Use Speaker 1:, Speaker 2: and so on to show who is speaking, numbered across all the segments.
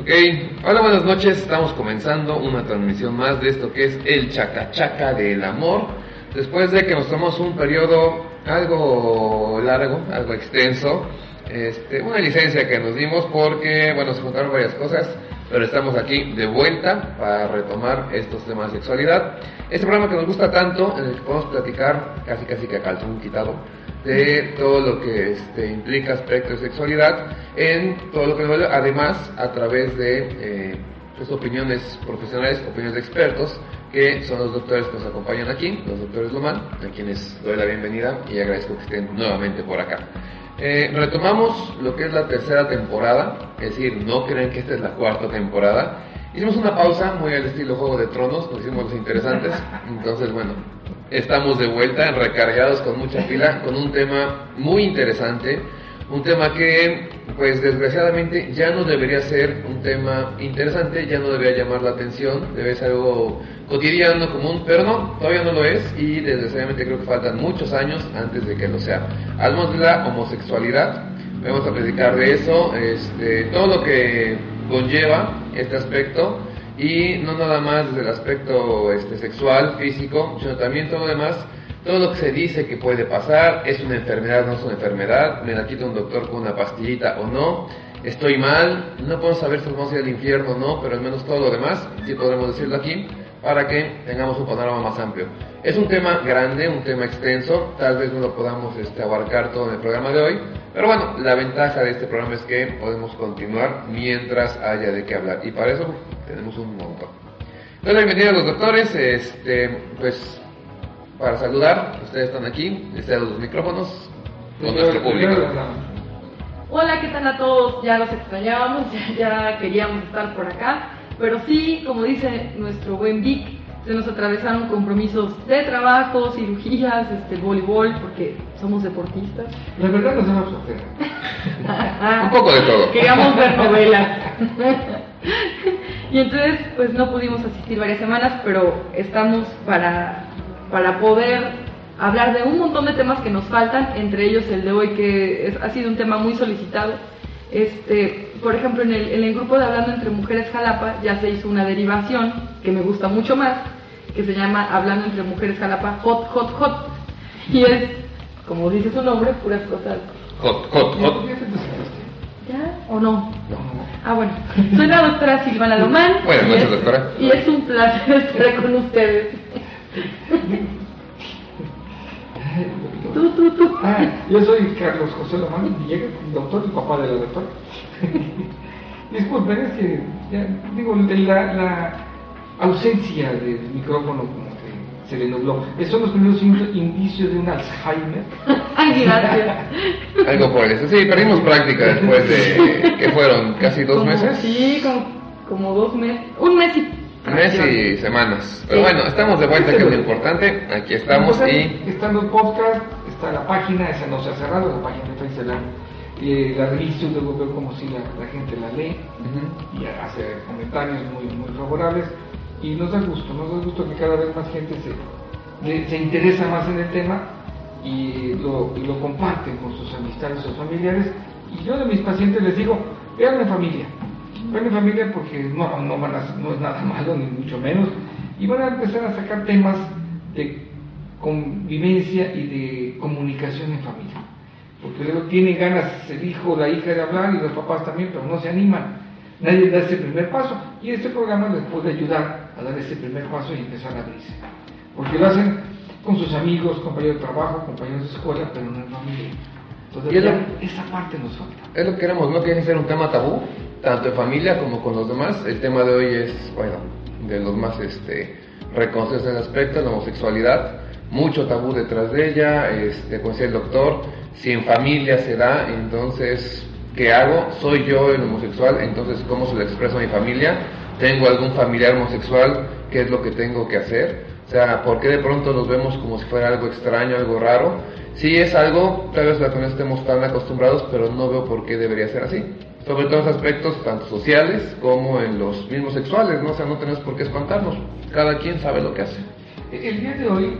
Speaker 1: Ok, hola, buenas noches. Estamos comenzando una transmisión más de esto que es el chacachaca del amor. Después de que nos tomamos un periodo algo largo, algo extenso, este, una licencia que nos dimos porque, bueno, se juntaron varias cosas, pero estamos aquí de vuelta para retomar estos temas de sexualidad. Este programa que nos gusta tanto, en el que podemos platicar casi casi que a calzón quitado, de todo lo que este, implica aspectos de sexualidad en todo lo que nos además a través de eh, pues, opiniones profesionales, opiniones de expertos, que son los doctores que nos acompañan aquí, los doctores Lomán, a quienes doy la bienvenida y agradezco que estén nuevamente por acá. Eh, retomamos lo que es la tercera temporada, es decir, no creen que esta es la cuarta temporada. Hicimos una pausa muy al estilo Juego de Tronos, nos hicimos los interesantes, entonces bueno, Estamos de vuelta, recargados con mucha pila, con un tema muy interesante, un tema que, pues desgraciadamente, ya no debería ser un tema interesante, ya no debería llamar la atención, debe ser algo cotidiano, común, pero no, todavía no lo es y desgraciadamente creo que faltan muchos años antes de que lo sea. Hablamos de la homosexualidad, vamos a platicar de eso, este, todo lo que conlleva este aspecto y no nada más desde el aspecto este, sexual, físico, sino también todo lo demás, todo lo que se dice que puede pasar, es una enfermedad, no es una enfermedad, me la quita un doctor con una pastillita o no, estoy mal, no podemos saber si vamos a ir al infierno o no, pero al menos todo lo demás sí podremos decirlo aquí para que tengamos un panorama más amplio. Es un tema grande, un tema extenso, tal vez no lo podamos este, abarcar todo en el programa de hoy, pero bueno, la ventaja de este programa es que podemos continuar mientras haya de qué hablar y para eso tenemos un montón. Entonces, bienvenidos a los doctores, este, pues para saludar, ustedes están aquí, están los micrófonos con nuestro público.
Speaker 2: Hola, ¿qué tal a todos? Ya los extrañábamos, ya, queríamos estar por acá, pero sí, como dice nuestro buen Vic, se nos atravesaron compromisos de trabajo, cirugías, este, voleibol, porque somos deportistas.
Speaker 3: La verdad nos hemos
Speaker 1: Un poco de todo.
Speaker 2: Queríamos ver novelas. y entonces, pues no pudimos asistir varias semanas, pero estamos para, para poder hablar de un montón de temas que nos faltan, entre ellos el de hoy, que ha sido un tema muy solicitado. Este, por ejemplo, en el, en el grupo de Hablando entre Mujeres Jalapa ya se hizo una derivación que me gusta mucho más, que se llama Hablando entre Mujeres Jalapa Hot, Hot, Hot. Y es, como dice su nombre, puras cosas.
Speaker 1: Hot, hot, hot.
Speaker 2: ¿Ya o no? Ah, bueno. Soy la doctora Silvana Lomán.
Speaker 1: Buenas
Speaker 2: noches,
Speaker 1: doctora.
Speaker 2: Y es un placer estar con ustedes. tú, tú, tú.
Speaker 3: Ah, yo soy Carlos José Lomán Villegas, doctor y papá de la doctora. Disculpen, es que, ya, digo, la, la ausencia del micrófono como que se le nubló. Esos son los primeros indicios de un Alzheimer.
Speaker 2: Ay, gracias.
Speaker 1: Algo por eso. Sí, perdimos práctica después de que fueron casi dos meses.
Speaker 2: Sí, como, como dos meses. Un mes y
Speaker 1: mes y semanas. Pero bueno, estamos de vuelta, que es lo importante. Aquí estamos y...
Speaker 3: Estando en podcast, está la página, esa no se ha cerrado, la página de Facebook eh, la revista luego veo como si la, gente la lee y hace comentarios muy, muy favorables. Y nos da gusto, nos da gusto que cada vez más gente se, se interesa más en el tema y lo, lo comparten con sus amistades o familiares. Y yo de mis pacientes les digo, vean en familia, en familia porque no, van a, no es nada malo ni mucho menos y van a empezar a sacar temas de convivencia y de comunicación en familia porque luego tiene ganas el hijo la hija de hablar y los papás también, pero no se animan. Nadie da ese primer paso y este programa les puede ayudar a dar ese primer paso y empezar a abrirse. Porque lo hacen con sus amigos, compañeros de trabajo, compañeros de escuela, pero no en familia. Entonces, esa parte nos falta.
Speaker 1: Es lo que queremos, no quiere ser un tema tabú, tanto en familia como con los demás. El tema de hoy es, bueno, de los más este, reconocidos en el aspecto, la homosexualidad. Mucho tabú detrás de ella, este, como decía el doctor, si en familia se da, entonces ¿qué hago? Soy yo el homosexual, entonces ¿cómo se lo expreso a mi familia? ¿Tengo algún familiar homosexual? ¿Qué es lo que tengo que hacer? O sea, ¿por qué de pronto nos vemos como si fuera algo extraño, algo raro? Sí es algo, tal vez no estemos tan acostumbrados, pero no veo por qué debería ser así. Sobre todos los aspectos, tanto sociales como en los mismos sexuales, ¿no? O sea, no tenemos por qué espantarnos. Cada quien sabe lo que hace.
Speaker 3: El día de hoy,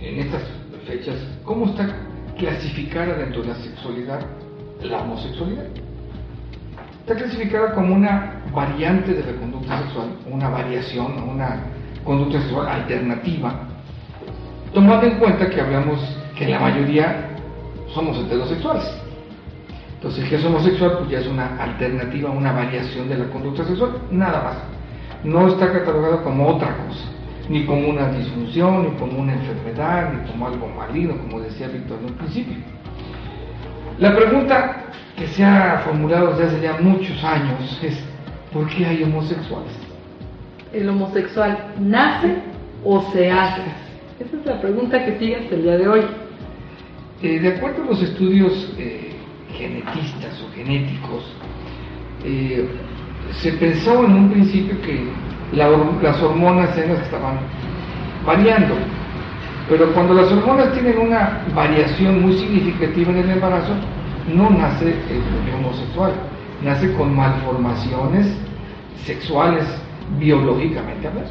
Speaker 3: en estas fechas, ¿cómo está clasificada dentro de la sexualidad la homosexualidad? Está clasificada como una variante de la conducta sexual, una variación, una conducta sexual alternativa, tomando en cuenta que hablamos que la mayoría somos heterosexuales. Entonces, que es homosexual, pues ya es una alternativa, una variación de la conducta sexual, nada más. No está catalogado como otra cosa, ni como una disfunción, ni como una enfermedad, ni como algo maligno, como decía Víctor en un principio. La pregunta que se ha formulado desde hace ya muchos años es, ¿por qué hay homosexuales?
Speaker 2: ¿El homosexual nace o se hace? Esa es la pregunta que sigue hasta el día de hoy.
Speaker 3: Eh, de acuerdo a los estudios eh, genetistas o genéticos, eh, se pensó en un principio que las hormonas eran las que estaban variando, pero cuando las hormonas tienen una variación muy significativa en el embarazo, no nace el homosexual, nace con malformaciones sexuales biológicamente hablando.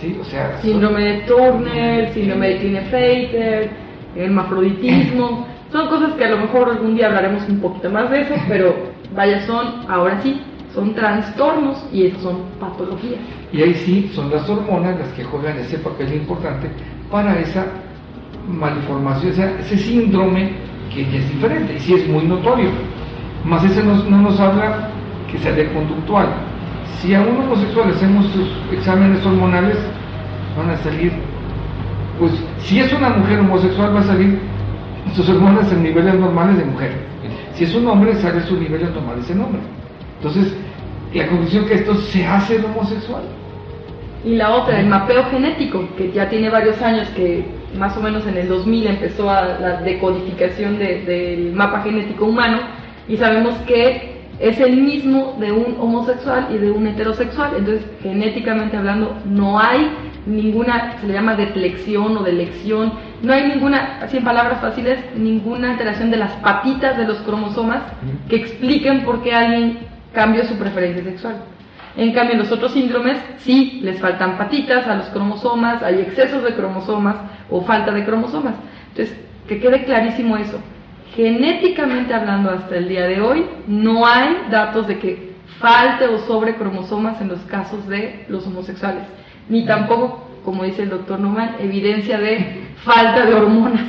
Speaker 3: ¿Sí? O sea,
Speaker 2: síndrome de Turner, síndrome de Klinefelter, hermafroditismo, son cosas que a lo mejor algún día hablaremos un poquito más de eso, pero vaya, son, ahora sí, son trastornos y son patologías.
Speaker 3: Y ahí sí son las hormonas las que juegan ese papel importante para esa malformación, o sea, ese síndrome que ya es diferente y sí es muy notorio. Más ese no, nos habla que sea de conductual. Si a un homosexual hacemos sus exámenes hormonales, van a salir, pues si es una mujer homosexual va a salir sus hormonas en niveles normales de mujer. Si es un hombre, sale sus niveles normales en hombre. Entonces, la conclusión que esto se hace el homosexual.
Speaker 2: Y la otra, el mapeo genético, que ya tiene varios años, que más o menos en el 2000 empezó a la decodificación del mapa genético humano, y sabemos que es el mismo de un homosexual y de un heterosexual. Entonces, genéticamente hablando, no hay ninguna, se le llama deflexión o delección, no hay ninguna, así en palabras fáciles, ninguna alteración de las patitas de los cromosomas que expliquen por qué alguien cambió su preferencia sexual. En cambio, en los otros síndromes sí les faltan patitas a los cromosomas, hay excesos de cromosomas o falta de cromosomas. Entonces, que quede clarísimo eso. Genéticamente hablando hasta el día de hoy, no hay datos de que falte o sobre cromosomas en los casos de los homosexuales ni tampoco, como dice el doctor Numan, evidencia de falta de hormonas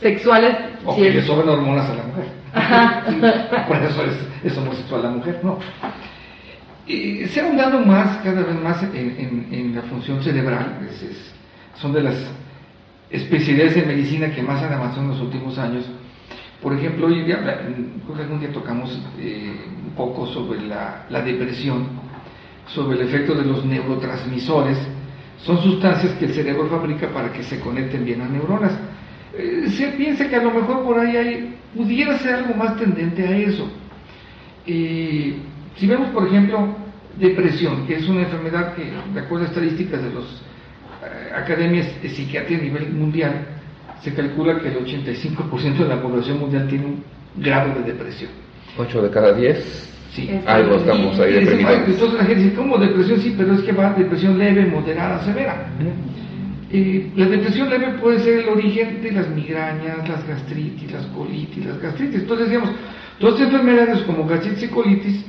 Speaker 2: sexuales.
Speaker 3: O que le sobren hormonas a la mujer. Por eso es, homosexual la mujer, no. se ha ahondado más, cada vez más, en, la función cerebral. son de las especialidades de medicina que más han avanzado en los últimos años. Por ejemplo, hoy día, creo que algún día tocamos eh, un poco sobre la, la depresión sobre el efecto de los neurotransmisores, son sustancias que el cerebro fabrica para que se conecten bien a neuronas. Eh, se piensa que a lo mejor por ahí hay, pudiera ser algo más tendente a eso. si vemos, por ejemplo, depresión, que es una enfermedad que, de acuerdo a estadísticas de las eh, academias de psiquiatría a nivel mundial, se calcula que el 85% de la población mundial tiene un grado de depresión.
Speaker 1: 8 de cada 10
Speaker 3: Sí.
Speaker 1: Algo estamos ahí deprimidos.
Speaker 3: Entonces la gente dice, ¿cómo depresión? Sí, pero es que va depresión leve, moderada, severa. la depresión leve puede ser el origen de las migrañas, las gastritis, las colitis, las gastritis. Entonces decíamos, todas estas enfermedades como gastritis y colitis,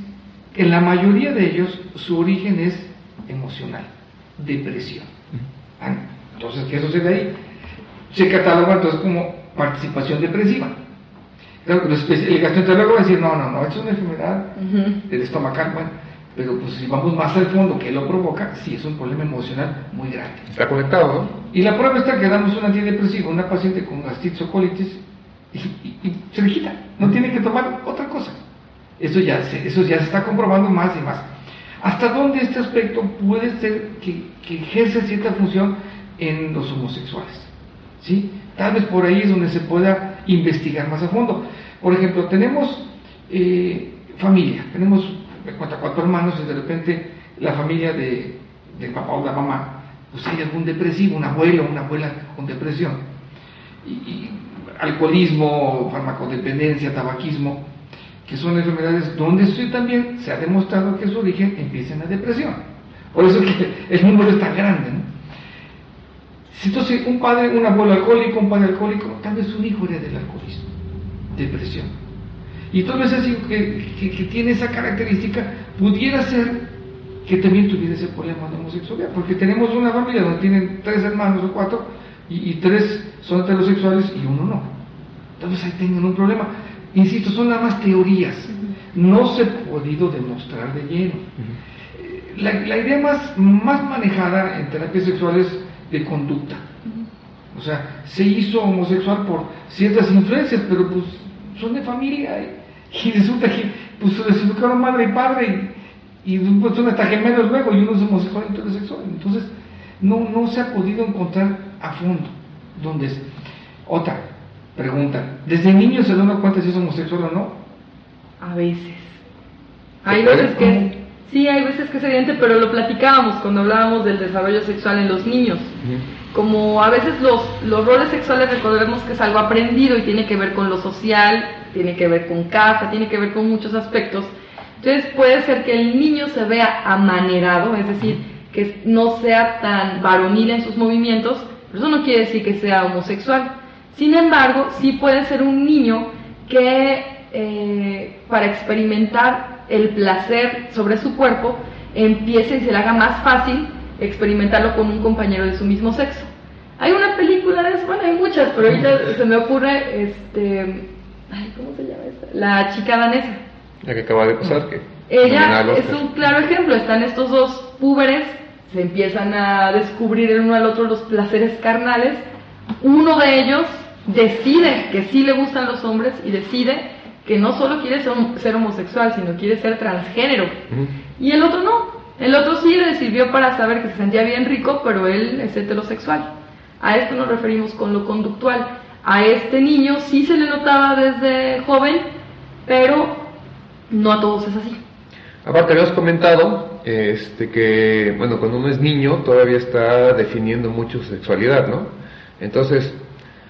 Speaker 3: en la mayoría de ellos su origen es emocional, depresión. Ah, entonces, ¿qué sucede ahí? Se cataloga entonces como participación depresiva. El gastroenterólogo va a decir, no, no, no, es una enfermedad del estomacal, bueno, pero pues si vamos más al fondo, ¿qué lo provoca? Sí, es un problema emocional muy grande.
Speaker 1: Está conectado, ¿no?
Speaker 3: Y la prueba está que damos un antidepresivo a una paciente con gastritis o colitis y, se le quita, no tiene que tomar otra cosa. Eso ya, se, eso ya se está comprobando más y más. ¿Hasta dónde este aspecto puede ser que, que ejerce cierta función en los homosexuales? ¿Sí? Tal vez por ahí es donde se pueda investigar más a fondo. Por ejemplo, tenemos eh, familia, tenemos cuatro hermanos y de repente la familia de, del papá o la mamá, pues hay algún depresivo, un abuelo o una abuela con depresión, alcoholismo, farmacodependencia, tabaquismo, que son enfermedades donde también se ha demostrado que su origen empieza en la depresión. Por eso que el número es tan grande. ¿no? Entonces, un padre, un abuelo alcohólico, un padre alcohólico, tal vez un hijo era del alcoholismo, depresión. Y tal vez ese que, que, tiene esa característica pudiera ser que también tuviera ese problema de homosexualidad, porque tenemos una familia donde tienen tres hermanos o cuatro y, tres son heterosexuales y uno no. Entonces ahí tengan un problema. Insisto, son nada más teorías, no se ha podido demostrar de lleno. la, la, idea más, más manejada en terapias sexuales de conducta. O sea, se hizo homosexual por ciertas influencias, pero pues son de familia y, resulta que pues les educaron madre y padre y, y pues son hasta gemelos luego y uno es homosexual y heterosexual. Entonces, no, no se ha podido encontrar a fondo dónde es. Otra pregunta, ¿desde niño se da cuenta si es homosexual o no?
Speaker 2: A veces. Hay veces que Sí, hay veces que es evidente, pero lo platicábamos cuando hablábamos del desarrollo sexual en los niños. Como a veces los, los roles sexuales recordemos que es algo aprendido y tiene que ver con lo social, tiene que ver con casa, tiene que ver con muchos aspectos. Entonces puede ser que el niño se vea amanerado, es decir, que no sea tan varonil en sus movimientos, pero eso no quiere decir que sea homosexual. Sin embargo, sí puede ser un niño que eh, para experimentar el placer sobre su cuerpo empiece y se le haga más fácil experimentarlo con un compañero de su mismo sexo. Hay una película de eso, bueno, hay muchas, pero ahorita se me ocurre, este, ay, ¿cómo se llama esta? La chica danesa.
Speaker 1: La que acaba de pasar, que
Speaker 2: ella es un claro ejemplo, están estos dos púberes, se empiezan a descubrir el uno al otro los placeres carnales, uno de ellos decide que sí le gustan los hombres y decide que no solo quiere ser, homosexual, sino quiere ser transgénero. Y el otro no. El otro sí le sirvió para saber que se sentía bien rico, pero él es heterosexual. A esto nos referimos con lo conductual. A este niño sí se le notaba desde joven, pero no a todos es así.
Speaker 1: Aparte, habías comentado este, que, bueno, cuando uno es niño todavía está definiendo mucho su sexualidad, ¿no? Entonces,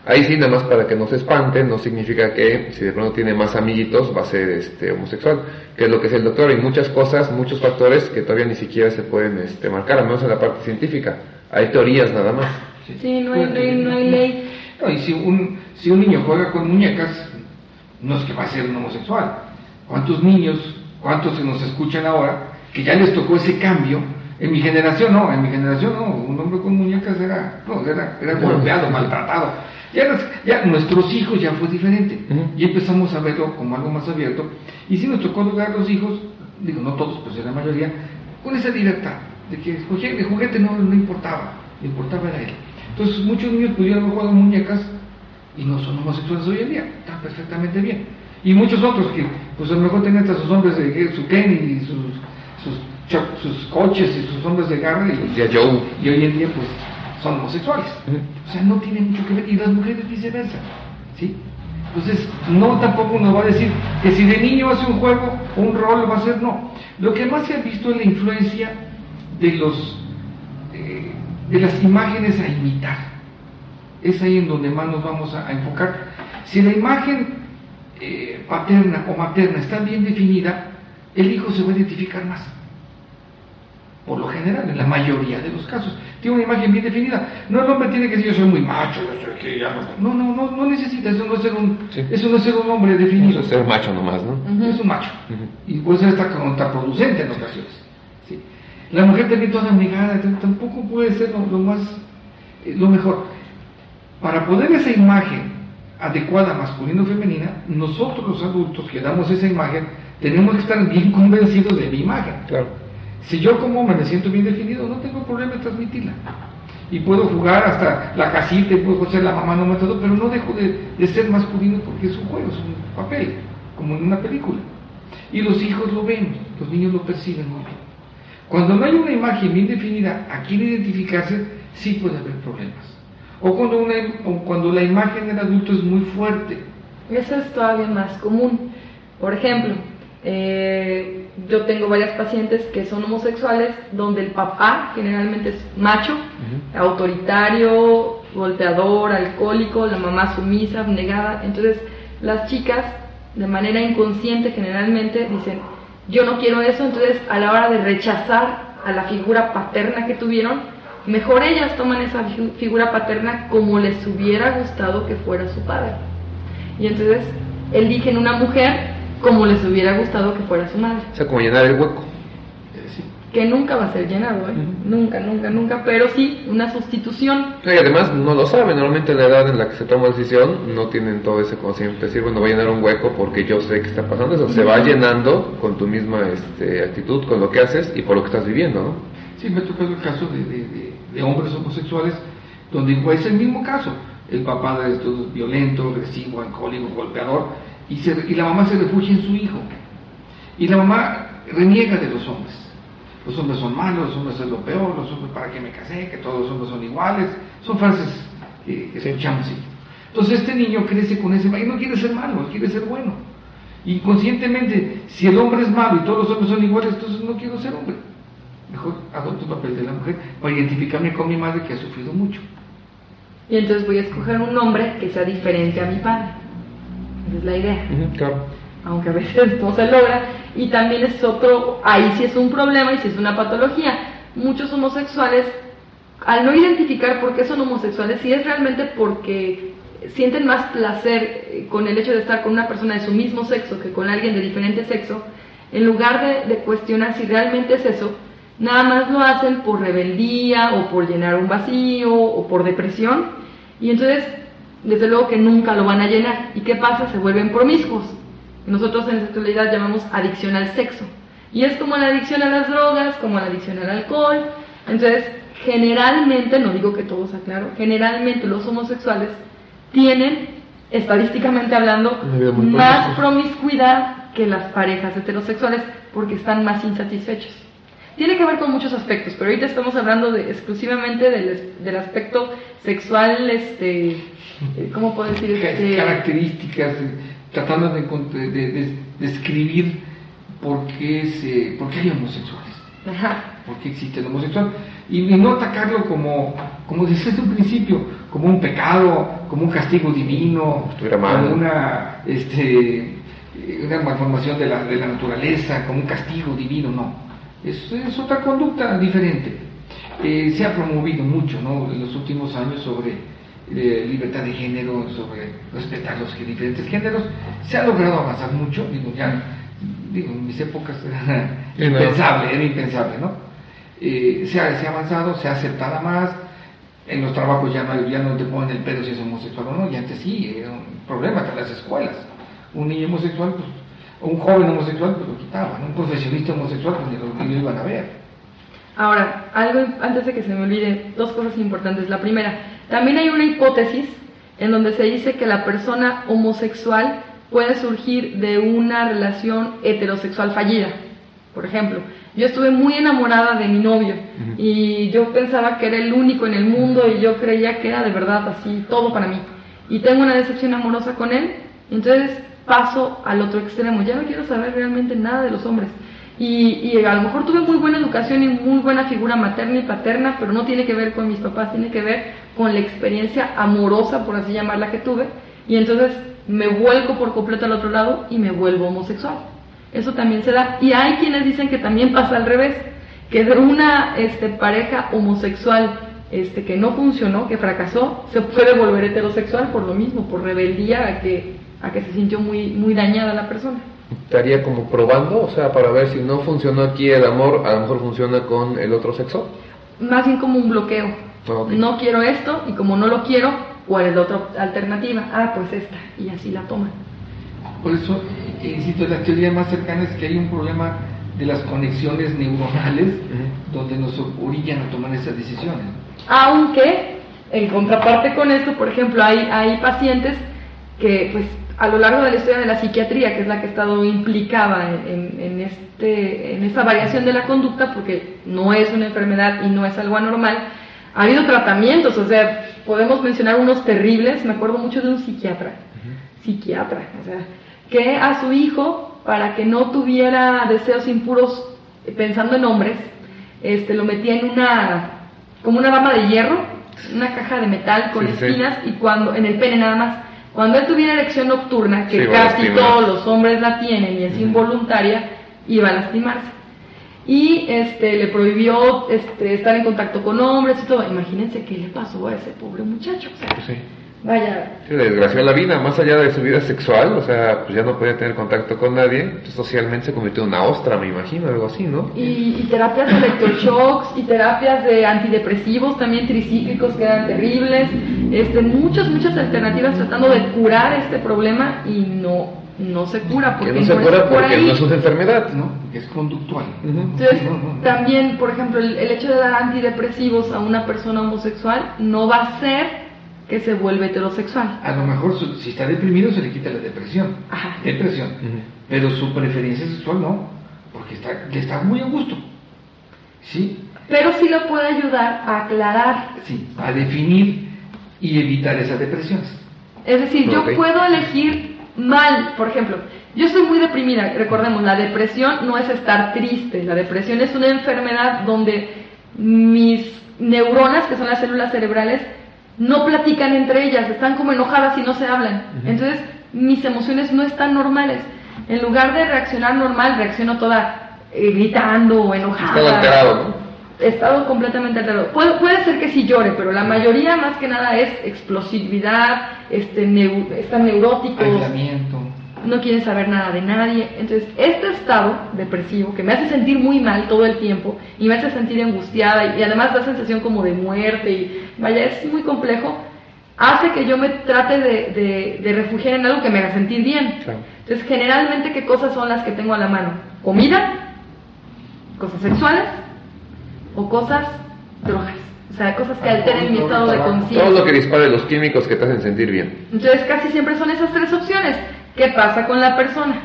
Speaker 1: Ahí sí, nada más para que no se espanten, no significa que si de pronto tiene más amiguitos va a ser este, homosexual, que es lo que es el doctor. Hay muchas cosas, muchos factores que todavía ni siquiera se pueden este, marcar, al menos en la parte científica. Hay teorías nada más.
Speaker 2: Sí, no hay ley, no hay ley.
Speaker 3: y si un, si un niño juega con muñecas, no es que va a ser un homosexual. ¿Cuántos niños, cuántos se nos escuchan ahora, que ya les tocó ese cambio? En mi generación no, en mi generación no, un hombre con muñecas era, no, era, era golpeado, maltratado ya, ya nuestros hijos ya fue diferente. Y empezamos a verlo como algo más abierto. Y si nos tocó a los hijos, digo, no todos, pero la mayoría, con esa libertad, de que el juguete no, no importaba, le importaba a él. Entonces muchos niños pudieron haber jugado muñecas y no son homosexuales hoy en día, están perfectamente bien. Y muchos otros que, pues a lo mejor tenían hasta sus hombres de su Kenny y sus, sus, sus coches y sus hombres de garra y, y hoy en día pues son homosexuales. O sea, no tiene mucho que ver. Y las mujeres viceversa. ¿sí? Entonces, no tampoco uno va a decir que si de niño hace un juego o un rol va a ser no. Lo que más se ha visto es la influencia de los eh, de las imágenes a imitar. Es ahí en donde más nos vamos a, enfocar. Si la imagen eh, paterna o materna está bien definida, el hijo se va a identificar más por lo general, en la mayoría de los casos. Tiene una imagen bien definida. No el hombre tiene que decir yo soy muy macho, no, no, no, no necesita, eso no es ser un, eso no es ser un hombre definido.
Speaker 1: Eso es ser macho nomás, ¿no?
Speaker 3: Es un macho. Y puede ser hasta contraproducente en ocasiones. ¿sí? La mujer también toda negada, tampoco puede ser lo, más, eh, lo mejor. Para poder esa imagen adecuada masculino femenina, nosotros los adultos que damos esa imagen, tenemos que estar bien convencidos de mi imagen.
Speaker 1: Claro.
Speaker 3: Si yo como me siento bien definido, no tengo problema en transmitirla. Y puedo jugar hasta la casita, y puedo ser la mamá, no me todo, pero no dejo de, ser masculino porque es un juego, es un papel, como en una película. Y los hijos lo ven, los niños lo perciben muy bien. Cuando no hay una imagen bien definida a quién identificarse, sí puede haber problemas. O cuando, o cuando la imagen del adulto es muy fuerte,
Speaker 2: Eso es todavía más común. Por ejemplo, eh, yo tengo varias pacientes que son homosexuales donde el papá generalmente es macho, autoritario, golpeador, alcohólico, la mamá sumisa, abnegada. Entonces las chicas de manera inconsciente generalmente dicen, yo no quiero eso, entonces a la hora de rechazar a la figura paterna que tuvieron, mejor ellas toman esa figura paterna como les hubiera gustado que fuera su padre. Y entonces eligen una mujer como les hubiera gustado que fuera su madre.
Speaker 1: O sea, como llenar el hueco.
Speaker 2: Que nunca va a ser llenado, ¿eh? Nunca, nunca, nunca, pero sí una sustitución.
Speaker 1: Y además no lo saben, normalmente la edad en la que se toma la decisión no tienen todo ese conocimiento, decir, bueno, voy a llenar un hueco porque yo sé que está pasando eso, se va llenando con tu misma este, actitud, con lo que haces y por lo que estás viviendo, ¿no?
Speaker 3: Sí, me ha tocado el caso de, de, hombres homosexuales donde es el mismo caso, el papá es todo violento, agresivo, alcohólico, golpeador, y, y la mamá se refugia en su hijo. Y la mamá reniega de los hombres. Los hombres son malos, los hombres son lo peor, los hombres para qué me casé, que todos los hombres son iguales. Son frases que, escuchamos así. Entonces este niño crece con ese y no quiere ser malo, quiere ser bueno. Inconscientemente, si el hombre es malo y todos los hombres son iguales, entonces no quiero ser hombre. Mejor adopto el papel de la mujer para identificarme con mi madre que ha sufrido mucho.
Speaker 2: Y entonces voy a escoger un hombre que sea diferente a mi padre es la idea. Aunque a veces no se logra. Y también es otro, ahí sí es un problema y sí es una patología. Muchos homosexuales, al no identificar por qué son homosexuales, si es realmente porque sienten más placer eh, con el hecho de estar con una persona de su mismo sexo que con alguien de diferente sexo, en lugar de, de cuestionar si realmente es eso, nada más lo hacen por rebeldía o por llenar un vacío o por depresión. Y entonces desde luego que nunca lo van a llenar. ¿Y qué pasa? Se vuelven promiscuos. Nosotros en sexualidad llamamos adicción al sexo. Y es como la adicción a las drogas, como la adicción al alcohol. Entonces, generalmente, no digo que todos aclaro, generalmente los homosexuales tienen, estadísticamente hablando, más promiscuidad que las parejas heterosexuales porque están más insatisfechos. Tiene que ver con muchos aspectos, pero ahorita estamos hablando de, exclusivamente del, del aspecto sexual, este, ¿cómo puedo decir?
Speaker 3: Este... Características, tratando de, describir por qué, se, por qué hay homosexuales, Ajá. por qué existe el homosexual, y, no atacarlo como, como decías un principio, como un pecado, como un castigo divino, como una, este, una malformación de la, de la naturaleza, como un castigo divino, no. Es, es otra conducta diferente. Eh, se ha promovido mucho ¿no? en los últimos años sobre eh, libertad de género, sobre respetar los diferentes géneros. Se ha logrado avanzar mucho, digo, ya digo, en mis épocas era impensable, era impensable, ¿no? Eh, se, ha, se, ha, avanzado, se ha aceptado más, en los trabajos ya no, ya no te ponen el pedo si es homosexual o no, y antes sí, era un problema hasta las escuelas. Un niño homosexual, pues, o un joven homosexual, pues lo quitaban, un profesionista homosexual, pues ni lo, iban a ver.
Speaker 2: Ahora, algo antes de que se me olvide, dos cosas importantes. La primera, también hay una hipótesis en donde se dice que la persona homosexual puede surgir de una relación heterosexual fallida. Por ejemplo, yo estuve muy enamorada de mi novio y yo pensaba que era el único en el mundo y yo creía que era de verdad así, todo para mí. Y tengo una decepción amorosa con él, entonces paso al otro extremo, ya no quiero saber realmente nada de los hombres. Y, a lo mejor tuve muy buena educación y muy buena figura materna y paterna, pero no tiene que ver con mis papás, tiene que ver con la experiencia amorosa, por así llamarla, que tuve. Y entonces me vuelco por completo al otro lado y me vuelvo homosexual. Eso también se da. Y hay quienes dicen que también pasa al revés, que de una este, pareja homosexual este, que no funcionó, que fracasó, se puede volver heterosexual por lo mismo, por rebeldía a que, a que se sintió muy, muy dañada la persona
Speaker 1: estaría como probando, o sea, para ver si no funcionó aquí el amor, a lo mejor funciona con el otro sexo.
Speaker 2: Más bien como un bloqueo. Ah, no quiero esto y como no lo quiero, ¿cuál es la otra alternativa? Ah, pues esta, y así la toman.
Speaker 3: Por eso, eh, insisto, la teoría más cercana es que hay un problema de las conexiones neuronales donde nos orillan a tomar esas decisiones.
Speaker 2: Aunque, en contraparte con esto, por ejemplo, hay, hay pacientes que pues a lo largo de la historia de la psiquiatría, que es la que ha estado implicada en, este, en esta variación de la conducta, porque no es una enfermedad y no es algo anormal, ha habido tratamientos, o sea, podemos mencionar unos terribles, me acuerdo mucho de un psiquiatra, psiquiatra, o sea, que a su hijo, para que no tuviera deseos impuros eh, pensando en hombres, este, lo metía en una, como una dama de hierro, una caja de metal con
Speaker 1: Sí, sí.
Speaker 2: espinas y cuando, en el pene nada más, cuando él tuviera erección nocturna, que
Speaker 1: Sí,
Speaker 2: casi todos los hombres la tienen y es involuntaria, iba a lastimarse. Y este, le prohibió este, estar en contacto con hombres y todo. Imagínense qué le pasó a ese pobre muchacho. O sea,
Speaker 1: sí.
Speaker 2: Vaya,
Speaker 1: Sí, le desgració la vida, más allá de su vida sexual, o sea, pues ya no podía tener contacto con nadie, pues socialmente se convirtió en una ostra, me imagino, algo así, ¿no?
Speaker 2: y, y terapias de electroshocks y terapias de antidepresivos también tricíclicos que eran terribles, este, muchas, muchas alternativas tratando de curar este problema y no, no se cura
Speaker 1: Que
Speaker 2: porque
Speaker 1: no se
Speaker 2: es
Speaker 1: cura
Speaker 2: por
Speaker 1: porque
Speaker 2: ahí.
Speaker 1: no es una enfermedad, ¿no?
Speaker 3: Es conductual.
Speaker 2: Entonces,
Speaker 3: No, no, no.
Speaker 2: también, por ejemplo, el, el hecho de dar antidepresivos a una persona homosexual no va a hacer que se vuelva heterosexual.
Speaker 3: A lo mejor su- si está deprimido se le quita la depresión.
Speaker 2: Ajá.
Speaker 3: Depresión. Pero su preferencia sexual no, porque está, le está muy a gusto. ¿Sí?
Speaker 2: Pero sí lo puede ayudar a aclarar.
Speaker 3: Sí, a definir y evitar esas depresiones.
Speaker 2: Es decir, yo puedo elegir mal, por ejemplo, yo estoy muy deprimida, recordemos, la depresión no es estar triste, la depresión es una enfermedad donde mis neuronas, que son las células cerebrales, no platican entre ellas, están como enojadas y no se hablan. Entonces, mis emociones no están normales. En lugar de reaccionar normal, reacciono toda eh, gritando o enojada.
Speaker 1: Estado alterado, ¿no?
Speaker 2: Estado completamente alterado. Puede, puede ser que sí llore, pero la mayoría más que nada es explosividad, este, neu- están neuróticos,
Speaker 3: Aislamiento.
Speaker 2: No quieren saber nada de nadie. Entonces, este estado depresivo que me hace sentir muy mal todo el tiempo y me hace sentir angustiada y, y además da sensación como de muerte y vaya, es muy complejo, hace que yo me trate de, de- de refugiar en algo que me haga sentir bien.
Speaker 1: Claro.
Speaker 2: Entonces, generalmente, ¿qué cosas son las que tengo a la mano? Comida, cosas sexuales o cosas drogas. O sea, cosas que alteren mi estado de conciencia.
Speaker 1: Todo lo que dispare los químicos que te hacen sentir bien.
Speaker 2: Entonces casi siempre son esas tres opciones. ¿Qué pasa con la persona?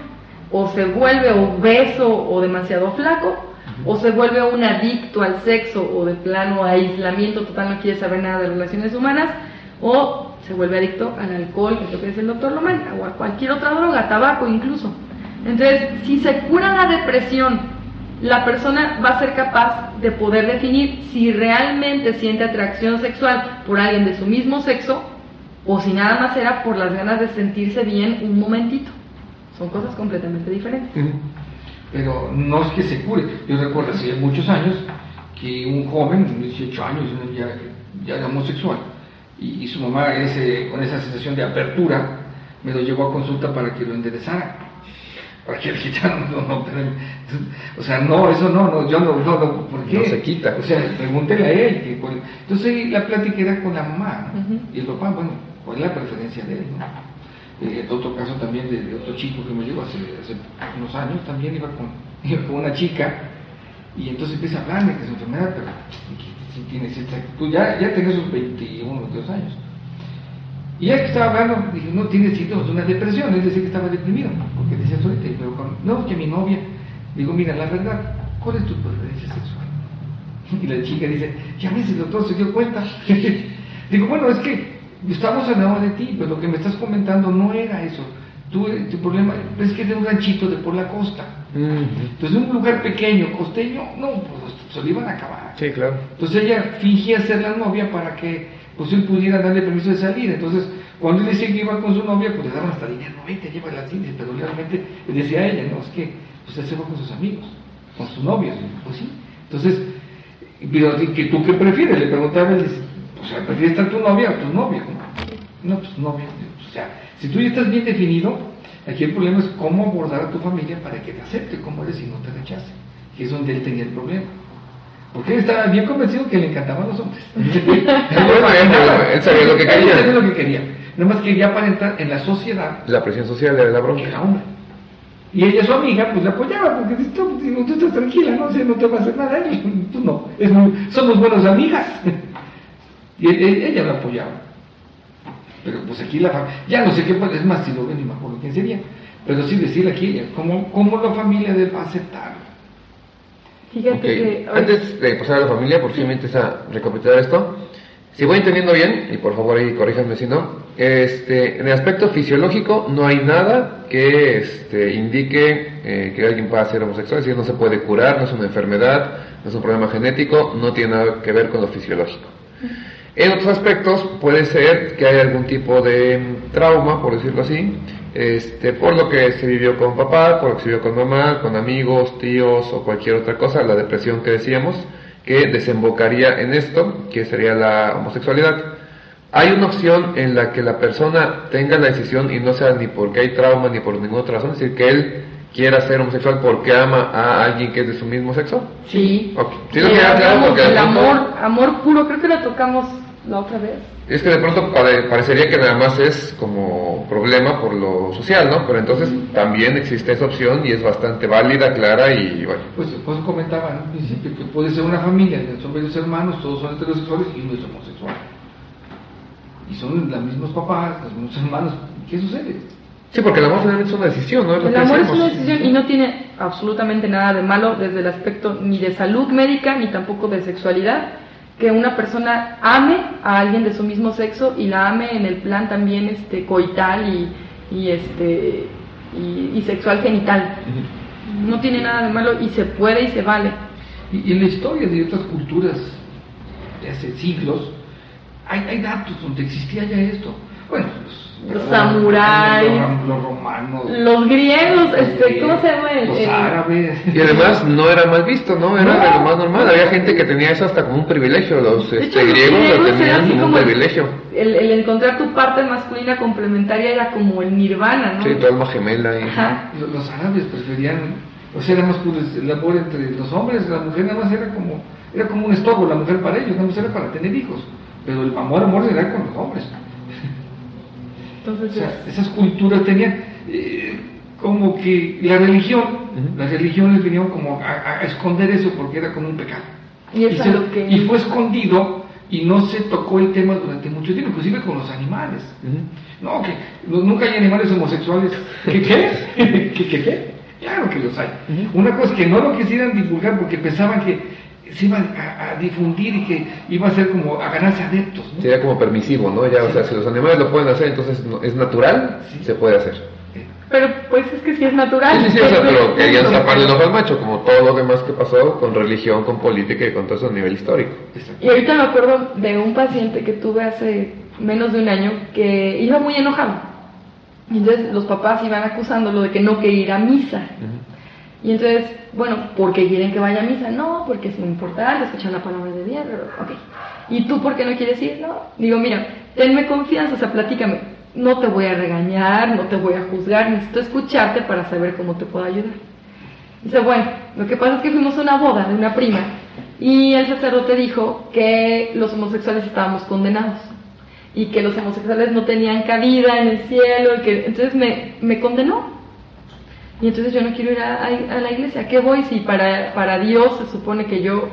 Speaker 2: O se vuelve obeso o demasiado flaco, o se vuelve un adicto al sexo o de plano aislamiento total, no quiere saber nada de relaciones humanas, o se vuelve adicto al alcohol, que es lo que dice el doctor Lomán, o a cualquier otra droga, tabaco incluso. Entonces, si se cura la depresión, la persona va a ser capaz de poder definir si realmente siente atracción sexual por alguien de su mismo sexo o si nada más era por las ganas de sentirse bien un momentito. Son cosas completamente diferentes.
Speaker 3: Pero no es que se cure. Yo recuerdo hace muchos años que un joven, de 18 años, ya, ya era homosexual, y, y su mamá ese, con esa sensación de apertura me lo llevó a consulta para que lo enderezara. Para que le quitaran, no, no, pero- o sea, no, eso no, no, yo no, no, no, ¿por qué?
Speaker 1: No se quita.
Speaker 3: O sea, pregúntele a él. Que, entonces la plática era con la mamá, y el papá, bueno, ¿cuál es la preferencia de él? ¿no? Eh, otro caso también de, otro chico que me llegó hace, hace unos años, también iba con, iba con una chica y entonces empieza a hablarme que es enfermedad, pero si tienes esta actitud, ya, ya tenía sus 21, 22 años. Y ya que estaba hablando, dije, no tiene síntomas de una depresión, es decir, que estaba deprimido, porque decía ahorita, y luego, no, que mi novia, digo, mira, la verdad, ¿cuál es tu preferencia sexual? Y la chica dice, ya ves, el doctor se dio cuenta. Digo, bueno, es que estamos hablando de ti, pero lo que me estás comentando no era eso. Tú, tu problema es que es de un ranchito de por la costa. Entonces, un lugar pequeño, costeño, no, pues se lo iban a acabar.
Speaker 1: Sí, claro.
Speaker 3: Entonces ella fingía ser la novia para que pues él pudiera darle permiso de salir. Entonces, cuando él decía que iba con su novia, pues le daban hasta dinero, vete, llévala al cine, pero realmente le decía a ella, no, es que pues él se va con sus amigos, con sus novios, pues sí. Entonces, pero ¿y que tú qué prefieres? Le preguntaba él, o sea, ¿prefieres estar tu novia o tu novio? No, pues novia. O sea, si tú ya estás bien definido, aquí el problema es cómo abordar a tu familia para que te acepte como eres y no te rechace, que es donde él tenía el problema. Porque él estaba bien convencido que le encantaban los hombres.
Speaker 1: Él sabía lo que
Speaker 3: Él
Speaker 1: quería.
Speaker 3: sabía lo que quería. Nada más quería aparentar en la sociedad
Speaker 1: La presión social era la bronca.
Speaker 3: era hombre. Y ella, su amiga, pues la apoyaba, porque tú, tú estás tranquila, no, O sea, no te va a hacer nada, él, tú no, es muy- somos buenas amigas. Y él- él- ella la apoyaba. Pero pues aquí la familia, ya no sé qué, es más, si lo ven, ni me acuerdo quién sería, pero sí decirle aquí, ¿cómo, cómo la familia debe aceptarlo?
Speaker 2: Fíjate
Speaker 1: Ok,
Speaker 2: que...
Speaker 1: Antes de pasar a la familia, por si me interesa recapitular esto, Si voy entendiendo bien, y por favor ahí corríjanme si no, este, en el aspecto fisiológico no hay nada que este, indique eh, que alguien pueda ser homosexual, es decir, no se puede curar, no es una enfermedad, no es un problema genético, no tiene nada que ver con lo fisiológico. En otros aspectos puede ser que haya algún tipo de trauma, por decirlo así, este, por lo que se vivió con papá, por lo que se vivió con mamá, con amigos, tíos o cualquier otra cosa, la depresión que decíamos, que desembocaría en esto, que sería la homosexualidad. Hay una opción en la que la persona tenga la decisión y no sea ni porque hay trauma ni por ninguna otra razón, es decir, que él quiera ser homosexual porque ama a alguien que es de su mismo sexo.
Speaker 2: Sí.
Speaker 1: Okay.
Speaker 2: Sí, el amor, amor puro, creo que lo tocamos la otra vez.
Speaker 1: Es que de pronto parecería que nada más es como problema por lo social, ¿no? Pero entonces también existe esa opción y es bastante válida, clara y bueno.
Speaker 3: Pues, pues comentaba en un principio que puede ser una familia, son varios hermanos, todos son heterosexuales y uno es homosexual. Y son los mismos papás, los mismos hermanos. ¿Qué sucede?
Speaker 1: Sí, porque el amor finalmente es una decisión, ¿no?
Speaker 2: el amor es una decisión y no tiene absolutamente nada de malo desde el aspecto ni de salud médica ni tampoco de sexualidad que una persona ame a alguien de su mismo sexo y la ame en el plan también este coital y, y este y, sexual genital. No tiene nada de malo y se puede y se vale.
Speaker 3: Y, en la historia de otras culturas de hace siglos hay, hay datos donde existía ya esto. Bueno,
Speaker 2: los samuráis,
Speaker 3: los, romanos,
Speaker 2: los griegos, este, ¿cómo se llama?
Speaker 3: Los árabes.
Speaker 1: Y además no era mal visto, ¿no? Era de lo más normal. Había gente que tenía eso hasta como un privilegio. Los, este, griegos, lo tenían como un privilegio.
Speaker 2: El, el, encontrar tu parte masculina complementaria era como el nirvana, ¿no?
Speaker 1: Sí, tu alma gemela.
Speaker 3: Los, los, árabes preferían, o sea, era más el amor entre los hombres, la mujer nada más era como, era como un estorbo, la mujer para ellos, nada más era para tener hijos. Pero el amor, amor era con los hombres.
Speaker 2: Entonces,
Speaker 3: esas culturas tenían eh, como que la religión, las religiones venían como a, esconder eso porque era como un pecado.
Speaker 2: Y,
Speaker 3: fue escondido y no se tocó el tema durante mucho tiempo, inclusive con los animales. No, que nunca hay animales homosexuales. ¿Qué qué? ¿Qué, qué, qué? Claro que los hay. Una cosa es que no lo quisieran divulgar porque pensaban que se iba a, difundir y que iba a ser como a ganarse adeptos.
Speaker 1: Sería como permisivo, ¿no? Ya, o sea, si los animales lo pueden hacer, entonces es natural, se puede hacer.
Speaker 2: Pero pues es que sí es natural.
Speaker 1: Sí, sí, sí, o sea, pero querían taparle el ojo al macho, como todo lo demás que pasó con religión, con política y con todo eso a nivel histórico.
Speaker 2: Y ahorita me acuerdo de un paciente que tuve hace menos de un año que iba muy enojado. Y entonces los papás iban acusándolo de que no quería ir a misa. Y entonces, bueno, ¿por qué quieren que vaya a misa? No, porque es muy importante escuchar la palabra de Dios. Ok. ¿Y tú por qué no quieres ir? No. Digo, mira, tenme confianza, o sea, platícame. No te voy a regañar, no te voy a juzgar, necesito escucharte para saber cómo te puedo ayudar. Dice, bueno, lo que pasa es que fuimos a una boda de una prima y el sacerdote dijo que los homosexuales estábamos condenados y que los homosexuales no tenían cabida en el cielo y que entonces me, me condenó y entonces yo no quiero ir a, la iglesia. ¿A qué voy si para, para Dios se supone que yo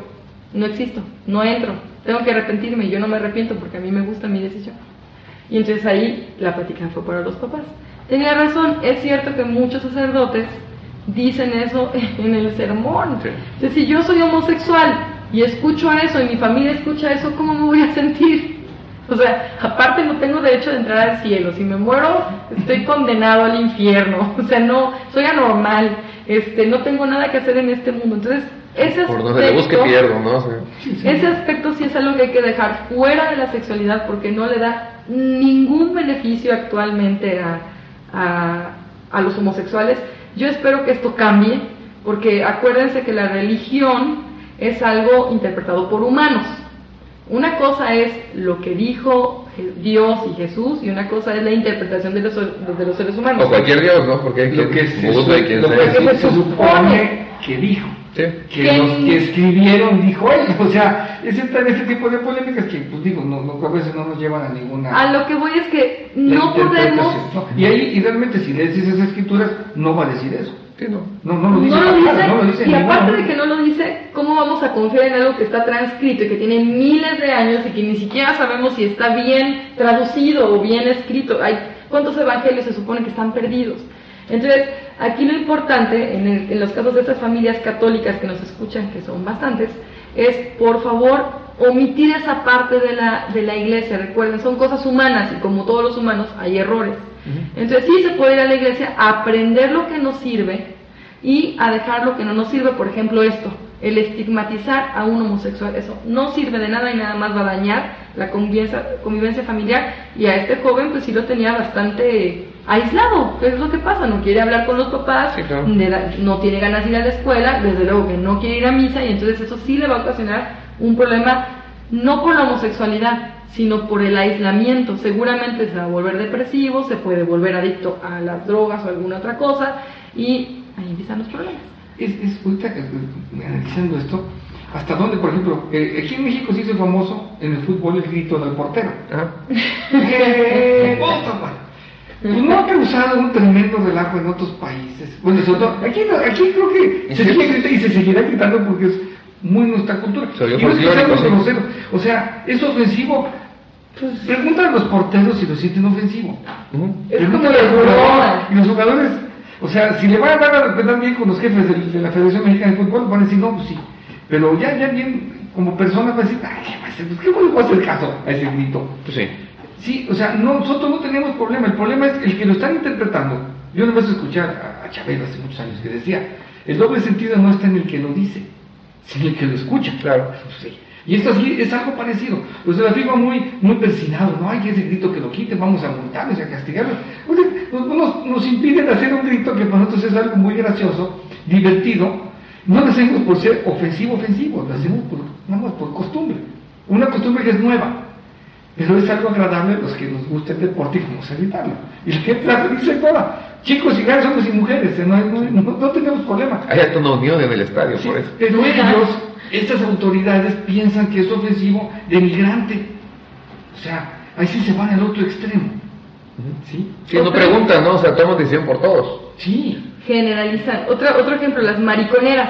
Speaker 2: no existo, no entro? Tengo que arrepentirme y yo no me arrepiento porque a mí me gusta mi decisión. Y entonces ahí la plática fue para los papás. Tenía razón, es cierto que muchos sacerdotes dicen eso en el sermón. Entonces, si yo soy homosexual y escucho eso y mi familia escucha eso, ¿cómo me voy a sentir? O sea, aparte no tengo derecho de entrar al cielo. Si me muero, estoy condenado al infierno. O sea, no, soy anormal. Este, no tengo nada que hacer en este mundo. Entonces, ese aspecto,
Speaker 1: pierdo, ¿no?
Speaker 2: Ese aspecto sí es algo que hay que dejar fuera de la sexualidad porque no le da ningún beneficio actualmente a, a, a los homosexuales. Yo espero que esto cambie porque acuérdense que la religión es algo interpretado por humanos. Una cosa es lo que dijo Dios y Jesús y una cosa es la interpretación de los, de los seres humanos.
Speaker 1: O cualquier Dios, ¿no? Porque
Speaker 3: lo que se, supone que dijo. Que los que escribieron dijo él, o sea, es en este tipo de polémicas que, pues digo, no, no, a veces no nos llevan a ninguna.
Speaker 2: A lo que voy es que no podemos.
Speaker 3: Y ahí, y realmente, si lees esas escrituras, no va a decir eso.
Speaker 1: No?
Speaker 3: No, no, lo dice, no lo dice,
Speaker 2: y aparte de que no lo dice, ¿cómo vamos a confiar en algo que está transcrito y que tiene miles de años y que ni siquiera sabemos si está bien traducido o bien escrito? Hay, ¿Cuántos evangelios se supone que están perdidos? Entonces, aquí lo importante, en, el- en los casos de estas familias católicas que nos escuchan, que son bastantes, es por favor omitir esa parte de la, de la iglesia. Recuerden, son cosas humanas y como todos los humanos hay errores. Entonces sí se puede ir a la iglesia a aprender lo que nos sirve y a dejar lo que no nos sirve, por ejemplo esto, el estigmatizar a un homosexual, eso no sirve de nada y nada más va a dañar la convivencia, convivencia familiar y a este joven pues sí lo tenía bastante aislado, ¿qué es lo que pasa? No quiere hablar con los papás,
Speaker 1: Sí, claro.
Speaker 2: no tiene ganas de ir a la escuela, desde luego que no quiere ir a misa y entonces eso sí le va a ocasionar un problema no por la homosexualidad, sino por el aislamiento. Seguramente se va a volver depresivo, se puede volver adicto a las drogas o alguna otra cosa y ahí empiezan los problemas.
Speaker 3: Es, es ahorita analizando esto, hasta dónde, por ejemplo, eh, aquí en México se hizo famoso en el fútbol el grito del portero. ¡Eh! Pues no ha causado un tremendo relajo en otros países. Bueno, sobre todo, aquí, no- aquí creo que se sigue gritando y se seguirá gritando porque es muy nuestra cultura. Y no es groseros. O sea, es ofensivo. Pues, pregúntale a los porteros si lo sienten ofensivo.
Speaker 2: Es como
Speaker 3: los jugadores.
Speaker 2: broma.
Speaker 3: Y los jugadores, o sea, si le van a dar a respetar bien con los jefes de, la Federación Mexicana de Fútbol, van a decir, no, pues sí. Pero ya, ya bien, como persona, van a decir, ay, ¿qué va a hacer? Pues, ¿qué le voy a hacer caso a ese grito?
Speaker 1: Pues sí.
Speaker 3: Sí, o sea, no, nosotros no tenemos problema, el problema es el que lo están interpretando. Yo no me escuché a, a Chabelo hace muchos años que decía, el doble sentido no está en el que lo dice, sino el que lo escucha.
Speaker 1: Claro.
Speaker 3: Sí. Y esto es algo parecido. Pues se la firma muy, muy persinado, no hay que ese grito que lo quite, vamos a multarlos a castigarlos. O sea, nos, nos- impiden hacer un grito que para nosotros es algo muy gracioso, divertido. No lo hacemos por ser ofensivo, ofensivo, lo hacemos por, nada por costumbre. Una costumbre que es nueva. Pero es algo agradable a los que nos gusta el deporte y vamos a evitarlo. Y la gente la dice toda. Chicos y grandes, hombres y mujeres, no, hay- no, hay- no- no tenemos problema.
Speaker 1: Hay hasta una unión en el estadio
Speaker 3: Sí,
Speaker 1: por eso.
Speaker 3: pero ellos, estas autoridades, piensan que es ofensivo de migrante. O sea, ahí sí se van al otro extremo. ¿Sí?
Speaker 1: Sí, no preguntan, ¿no? O sea, toman decisión por todos.
Speaker 3: Sí.
Speaker 2: Generalizan. Otra, otro ejemplo, las mariconeras.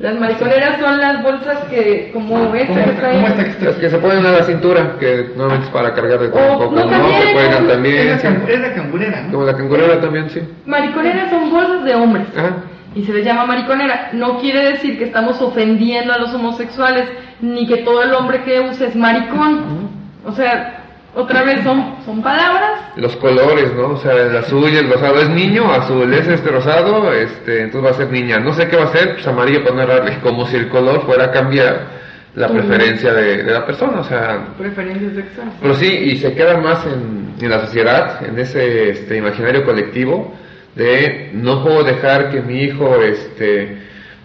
Speaker 2: Las mariconeras son las bolsas que, como esta
Speaker 3: ¿Cómo
Speaker 2: que
Speaker 3: esta-
Speaker 2: trae.
Speaker 3: cómo esta
Speaker 1: Las que se ponen a la cintura, que normalmente es para cargar de todo
Speaker 2: O-
Speaker 1: un poco,
Speaker 2: no,
Speaker 1: ¿no?
Speaker 2: también,
Speaker 1: Se cuelgan
Speaker 2: como-
Speaker 3: Es
Speaker 1: también,
Speaker 3: la,
Speaker 1: sí.
Speaker 3: la cangurera, ¿no?
Speaker 1: Como la cangurera también, sí.
Speaker 2: Mariconeras son bolsas de hombres.
Speaker 1: Ajá.
Speaker 2: Y se les llama mariconera. No quiere decir que estamos ofendiendo a los homosexuales, ni que todo el hombre que use es maricón. O sea, otra vez son, son palabras.
Speaker 1: Los colores, ¿no? O sea, el azul y el rosado es niño, azul es este rosado, este, entonces va a ser niña. No sé qué va a ser, pues amarillo errarle, como si el color fuera a cambiar la preferencia de, de la persona, o sea,
Speaker 2: Preferencias sexuales.
Speaker 1: Pero sí, y se queda más en, en la sociedad, en ese este, imaginario colectivo de no puedo dejar que mi hijo este,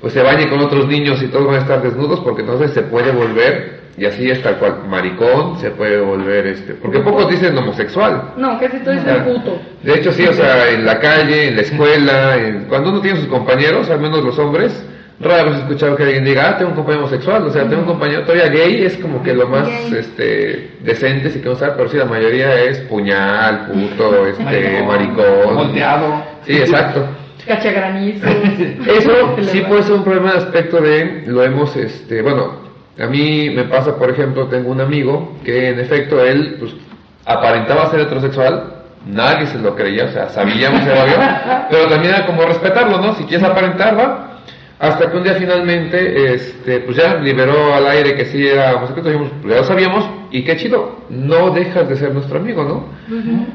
Speaker 1: pues se bañe con otros niños y todos van a estar desnudos porque entonces se puede volver, y así es tal cual, maricón, se puede volver, este, porque pocos dicen homosexual.
Speaker 2: No, casi todo es
Speaker 1: O sea,
Speaker 2: el puto.
Speaker 1: De hecho, sí, o sea, en la calle, en la escuela, en- cuando uno tiene sus compañeros, al menos los hombres, rara vez he escuchado que alguien diga, ah, tengo un compañero homosexual, o sea, tengo un compañero todavía gay, es como que lo más
Speaker 2: Gay.
Speaker 1: este, decente, si queremos saber, pero sí, la mayoría es puñal, puto, este,
Speaker 3: Maricón,
Speaker 1: maricón.
Speaker 3: Volteado.
Speaker 1: Sí, exacto.
Speaker 2: Cachagranizo.
Speaker 1: Eso sí puede ser un problema de aspecto de, lo hemos, este, bueno, a mí me pasa, por ejemplo, tengo un amigo que en efecto él, pues, aparentaba ser heterosexual, nadie se lo creía, o sea, sabíamos que era pero también era como respetarlo, ¿no? Si quieres aparentar, va. Hasta que un día finalmente, este, pues ya liberó al aire que sí era homosexual, dijimos, pues ya lo sabíamos, y qué chido, no dejas de ser nuestro amigo, ¿no?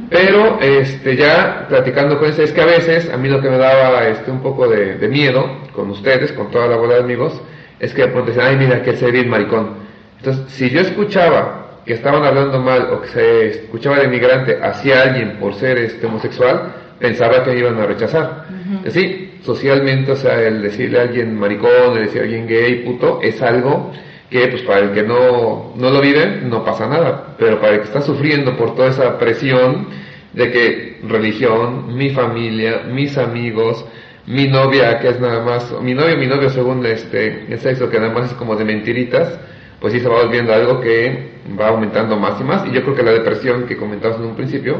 Speaker 1: Pero este ya platicando con ese, es que a veces a mí lo que me daba este un poco de, de miedo con ustedes, con toda la bola de amigos, es que de pronto ay mira que se bien maricón. Entonces, si yo escuchaba que estaban hablando mal o que se escuchaba de migrante hacia alguien por ser este homosexual, pensaba que me iban a rechazar. Sí, socialmente, o sea, el decirle a alguien maricón, el decirle a alguien gay, puto, es algo que pues para el que no, no lo vive no pasa nada, pero para el que está sufriendo por toda esa presión de que religión, mi familia, mis amigos, mi novia que es nada más, mi novio, mi novio según este, el sexo que nada más es como de mentiritas, pues sí se va volviendo algo que va aumentando más y más. Y yo creo que la depresión que comentabas en un principio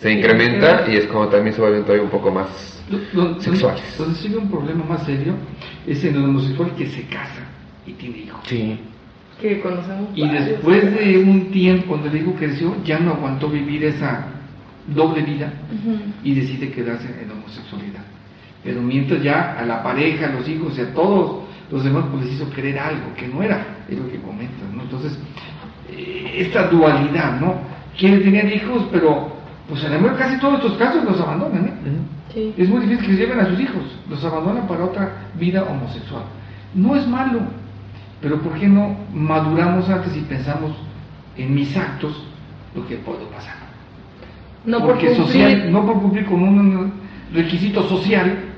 Speaker 1: se incrementa y es como también se vuelven todavía un poco más
Speaker 3: Donde,
Speaker 1: Sexuales.
Speaker 3: donde sigue un problema más serio es en el homosexual que se casa y tiene hijos.
Speaker 1: Sí.
Speaker 2: Que conocemos.
Speaker 3: Y después de un tiempo, cuando el hijo creció, ya no aguantó vivir esa, doble vida y decide quedarse en la homosexualidad. Pero mientras ya a la pareja, a los hijos y a todos los demás pues les hizo creer algo que no era, es lo que comentan, ¿no? Entonces, eh, esta dualidad, ¿no? Quiere tener hijos, pero pues en la casi todos estos casos los abandonan, ¿eh? Es muy difícil que se lleven a sus hijos, los abandonan para otra vida homosexual. No es malo, pero ¿por qué no maduramos antes y pensamos en mis actos lo que puedo pasar?
Speaker 2: No
Speaker 3: Porque
Speaker 2: por cumplir.
Speaker 3: social, no por cumplir con un requisito social,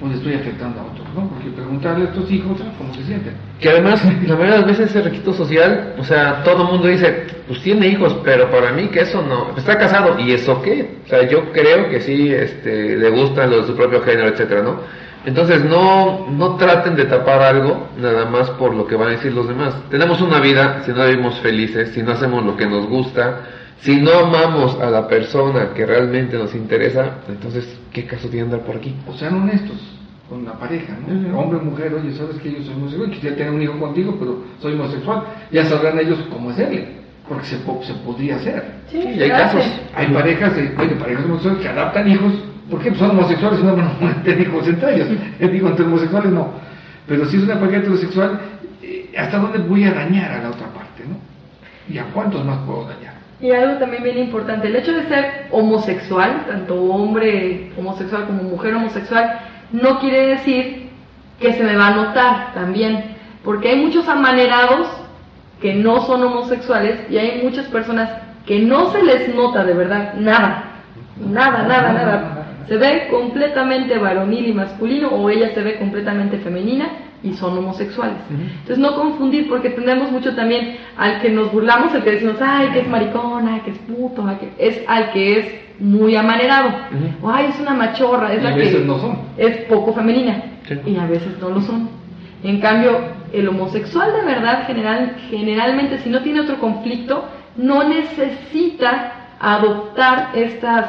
Speaker 3: pues estoy afectando a otros, ¿no? Porque preguntarle a estos hijos cómo se sienten.
Speaker 1: Que además, la mayoría de las veces ese requisito social, o sea, todo el mundo dice, pues tiene hijos, pero para mí que eso no, está casado, ¿y eso qué? O sea, yo creo que sí, este, le gustan los de su propio género, etcétera, ¿no? Entonces no, no traten de tapar algo nada más por lo que van a decir los demás. Tenemos una vida, si no vivimos felices, si no hacemos lo que nos gusta, si no amamos a la persona que realmente nos interesa, entonces, ¿qué caso tiene andar por aquí?
Speaker 3: O sean honestos con la pareja, ¿no? Hombre, mujer, oye, sabes que yo soy homosexual, quisiera tener un hijo contigo, pero soy homosexual. Ya sabrán ellos cómo hacerle, porque se, se podría hacer.
Speaker 2: Sí,
Speaker 1: y hay casos.
Speaker 3: Hay parejas, oye, parejas homosexuales que adaptan hijos, ¿por qué? Pues son homosexuales y no van a tener hijos entre ellos. Digo, entre homosexuales no. Pero si es una pareja heterosexual, eh, ¿hasta dónde voy a dañar a la otra parte, no? ¿Y a cuántos más puedo dañar?
Speaker 2: Y algo también bien importante, el hecho de ser homosexual, tanto hombre homosexual como mujer homosexual, no quiere decir que se me va a notar también, porque hay muchos amanerados que no son homosexuales y hay muchas personas que no se les nota de verdad nada, nada, nada, nada. Se ve completamente varonil y masculino o ella se ve completamente femenina y son homosexuales. Entonces no confundir porque tenemos mucho también al que nos burlamos, el que decimos, ay, que es maricona, que es puto, que es al que es muy amanerado, o ay, es una machorra, es
Speaker 3: y
Speaker 2: la
Speaker 3: a
Speaker 2: que
Speaker 3: veces no son.
Speaker 2: es poco femenina
Speaker 1: Sí.
Speaker 2: y a veces no lo son. En cambio, el homosexual de verdad general, generalmente si no tiene otro conflicto, no necesita adoptar estas,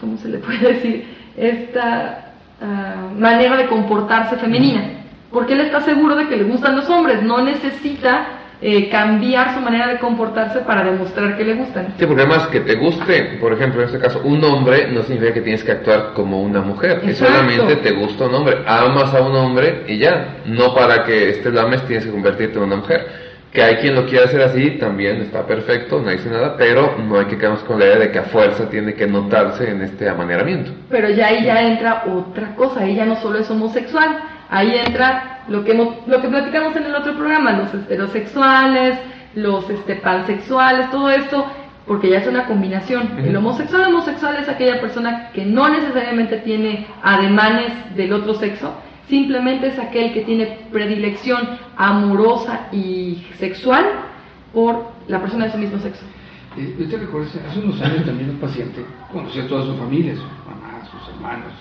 Speaker 2: ¿cómo se le puede decir? Esta ah, manera de comportarse femenina. Porque él está seguro de que le gustan los hombres, no necesita eh, cambiar su manera de comportarse para demostrar que le gustan.
Speaker 1: Sí, porque además que te guste, por ejemplo, en este caso, un hombre no significa que tienes que actuar como una mujer, que solamente te gusta un hombre, amas a un hombre y ya, no para que este lo ames tienes que convertirte en una mujer. Que hay quien lo quiera hacer así, también está perfecto, no dice nada, pero no hay que quedarnos con la idea de que a fuerza tiene que notarse en este amaneramiento.
Speaker 2: Pero ya ahí ya entra otra cosa, ahí ya no solo es homosexual, ahí entra lo que, hemos- lo que platicamos en el otro programa, los heterosexuales, los este, pansexuales, todo esto, porque ya es una combinación. El homosexual homosexual es aquella persona que no necesariamente tiene ademanes del otro sexo, simplemente es aquel que tiene predilección amorosa y sexual por la persona de su mismo sexo.
Speaker 3: Eh, yo hace- unos años también un paciente conocía a toda su familia, su mamá, sus hermanos,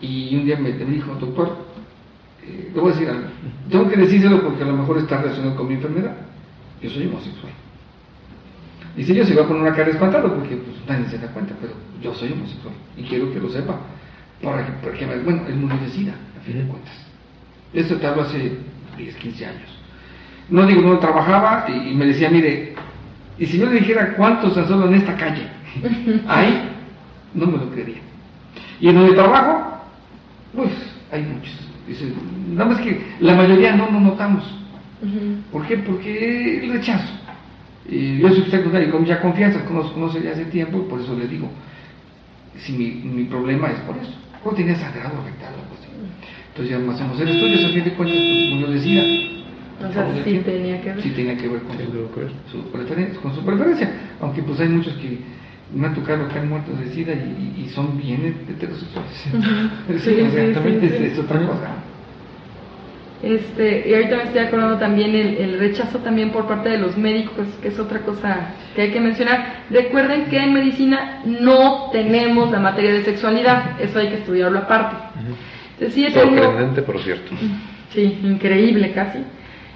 Speaker 3: y un día me, dijo, doctor, eh, le voy a decir algo, tengo que decírselo porque a lo mejor está relacionado con mi enfermedad, yo soy homosexual. Dice, yo se va a poner una cara espantada porque pues, nadie se da cuenta, pero yo soy homosexual y quiero que lo sepa, para que, porque, bueno, él murió de sida, a fin de cuentas. Esto te hablo hace 10, 15 años. No digo, no trabajaba y, y me decía, mire, y si yo le dijera cuántos tan solo en esta calle, ahí no me lo creería. Y en donde trabajo, pues hay muchos. Dice, nada más que la mayoría no nos notamos. ¿Por qué? Porque el rechazo. Y yo soy secundario con mucha confianza, conozco, conoce ya hace tiempo, y por eso le digo, si mi, mi problema es por eso. ¿Cómo tenía sangrado rectal o algo así? Entonces ya hacemos el estudio, a fin de cuentas, pues, murió de sida.
Speaker 2: O sea, sí tenía que ver.
Speaker 3: Sí tenía que ver con
Speaker 1: Sí,
Speaker 3: su, preferencia, con su preferencia. Aunque pues hay muchos que me han tocado que han muerto de sida y, son bien heterosexuales. Pero sí,
Speaker 2: Sí,
Speaker 3: o sea,
Speaker 2: sí,
Speaker 3: también
Speaker 2: sí,
Speaker 3: es,
Speaker 2: sí.
Speaker 3: es otra cosa.
Speaker 2: Este, y ahorita me estoy acordando también el, el rechazo también por parte de los médicos, que es otra cosa que hay que mencionar. Recuerden que en medicina no tenemos la materia de sexualidad, eso hay que estudiarlo aparte. Entonces, sí he tenido-
Speaker 1: Sorprendente, pero cierto.
Speaker 2: Sí, increíble casi.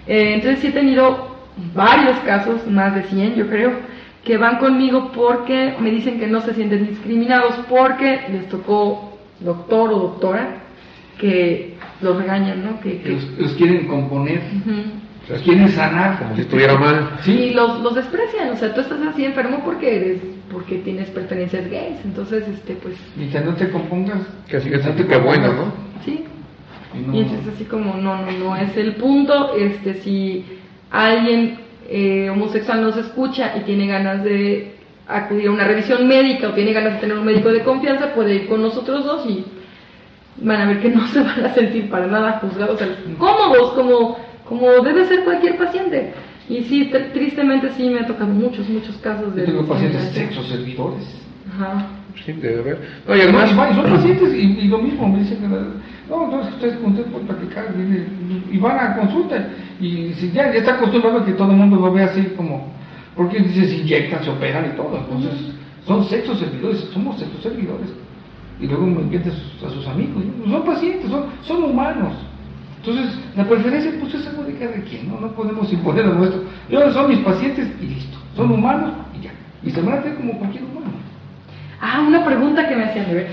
Speaker 2: Eh, entonces sí he tenido varios casos, más de 100 yo creo, que van conmigo porque me dicen que no se sienten discriminados porque les tocó doctor o doctora que los regañan, ¿no? Que,
Speaker 3: los, los quieren componer, los quieren sanar.
Speaker 1: Como si estuviera mal.
Speaker 2: Y los, los desprecian, o sea, tú estás así enfermo porque eres porque tienes preferencias gays. Entonces, este, pues,
Speaker 3: Mientras no te compongas.
Speaker 1: Que que siento
Speaker 3: te
Speaker 1: que bueno, ¿no?
Speaker 2: sí.
Speaker 3: y no-
Speaker 2: Y entonces así como, no, no, no es el punto. Este, si alguien eh, homosexual nos escucha y tiene ganas de acudir a una revisión médica o tiene ganas de tener un médico de confianza, puede ir con nosotros dos y van a ver que no se van a sentir para nada juzgados, o sea, cómodos, como, como debe ser cualquier paciente. Y sí, tr- tristemente sí me ha tocado muchos, muchos casos de...
Speaker 3: Yo tengo pacientes
Speaker 2: discriminación.
Speaker 3: sexo servidores.
Speaker 2: Ajá.
Speaker 1: Sí, debe haber. No, y
Speaker 3: No,
Speaker 1: además,
Speaker 3: y van- y son pacientes y, y lo mismo, me dicen que no, no, es que ustedes con ustedes pueden platicar viene, y van a consulta y si ya, ya está acostumbrado a que todo el mundo lo ve así como, porque dice, se inyectan, se operan y todo, entonces son sexos servidores, somos sexos servidores. Y luego me invitan a sus, a sus amigos, ¿no? son pacientes, son, son humanos. Entonces, la preferencia pues es algo de cada quien, ¿no? No podemos imponer lo nuestro. Yo son mis pacientes y listo, son humanos y ya. Y se van a hacer como cualquier humano.
Speaker 2: Ah, una pregunta que me hacían de ver.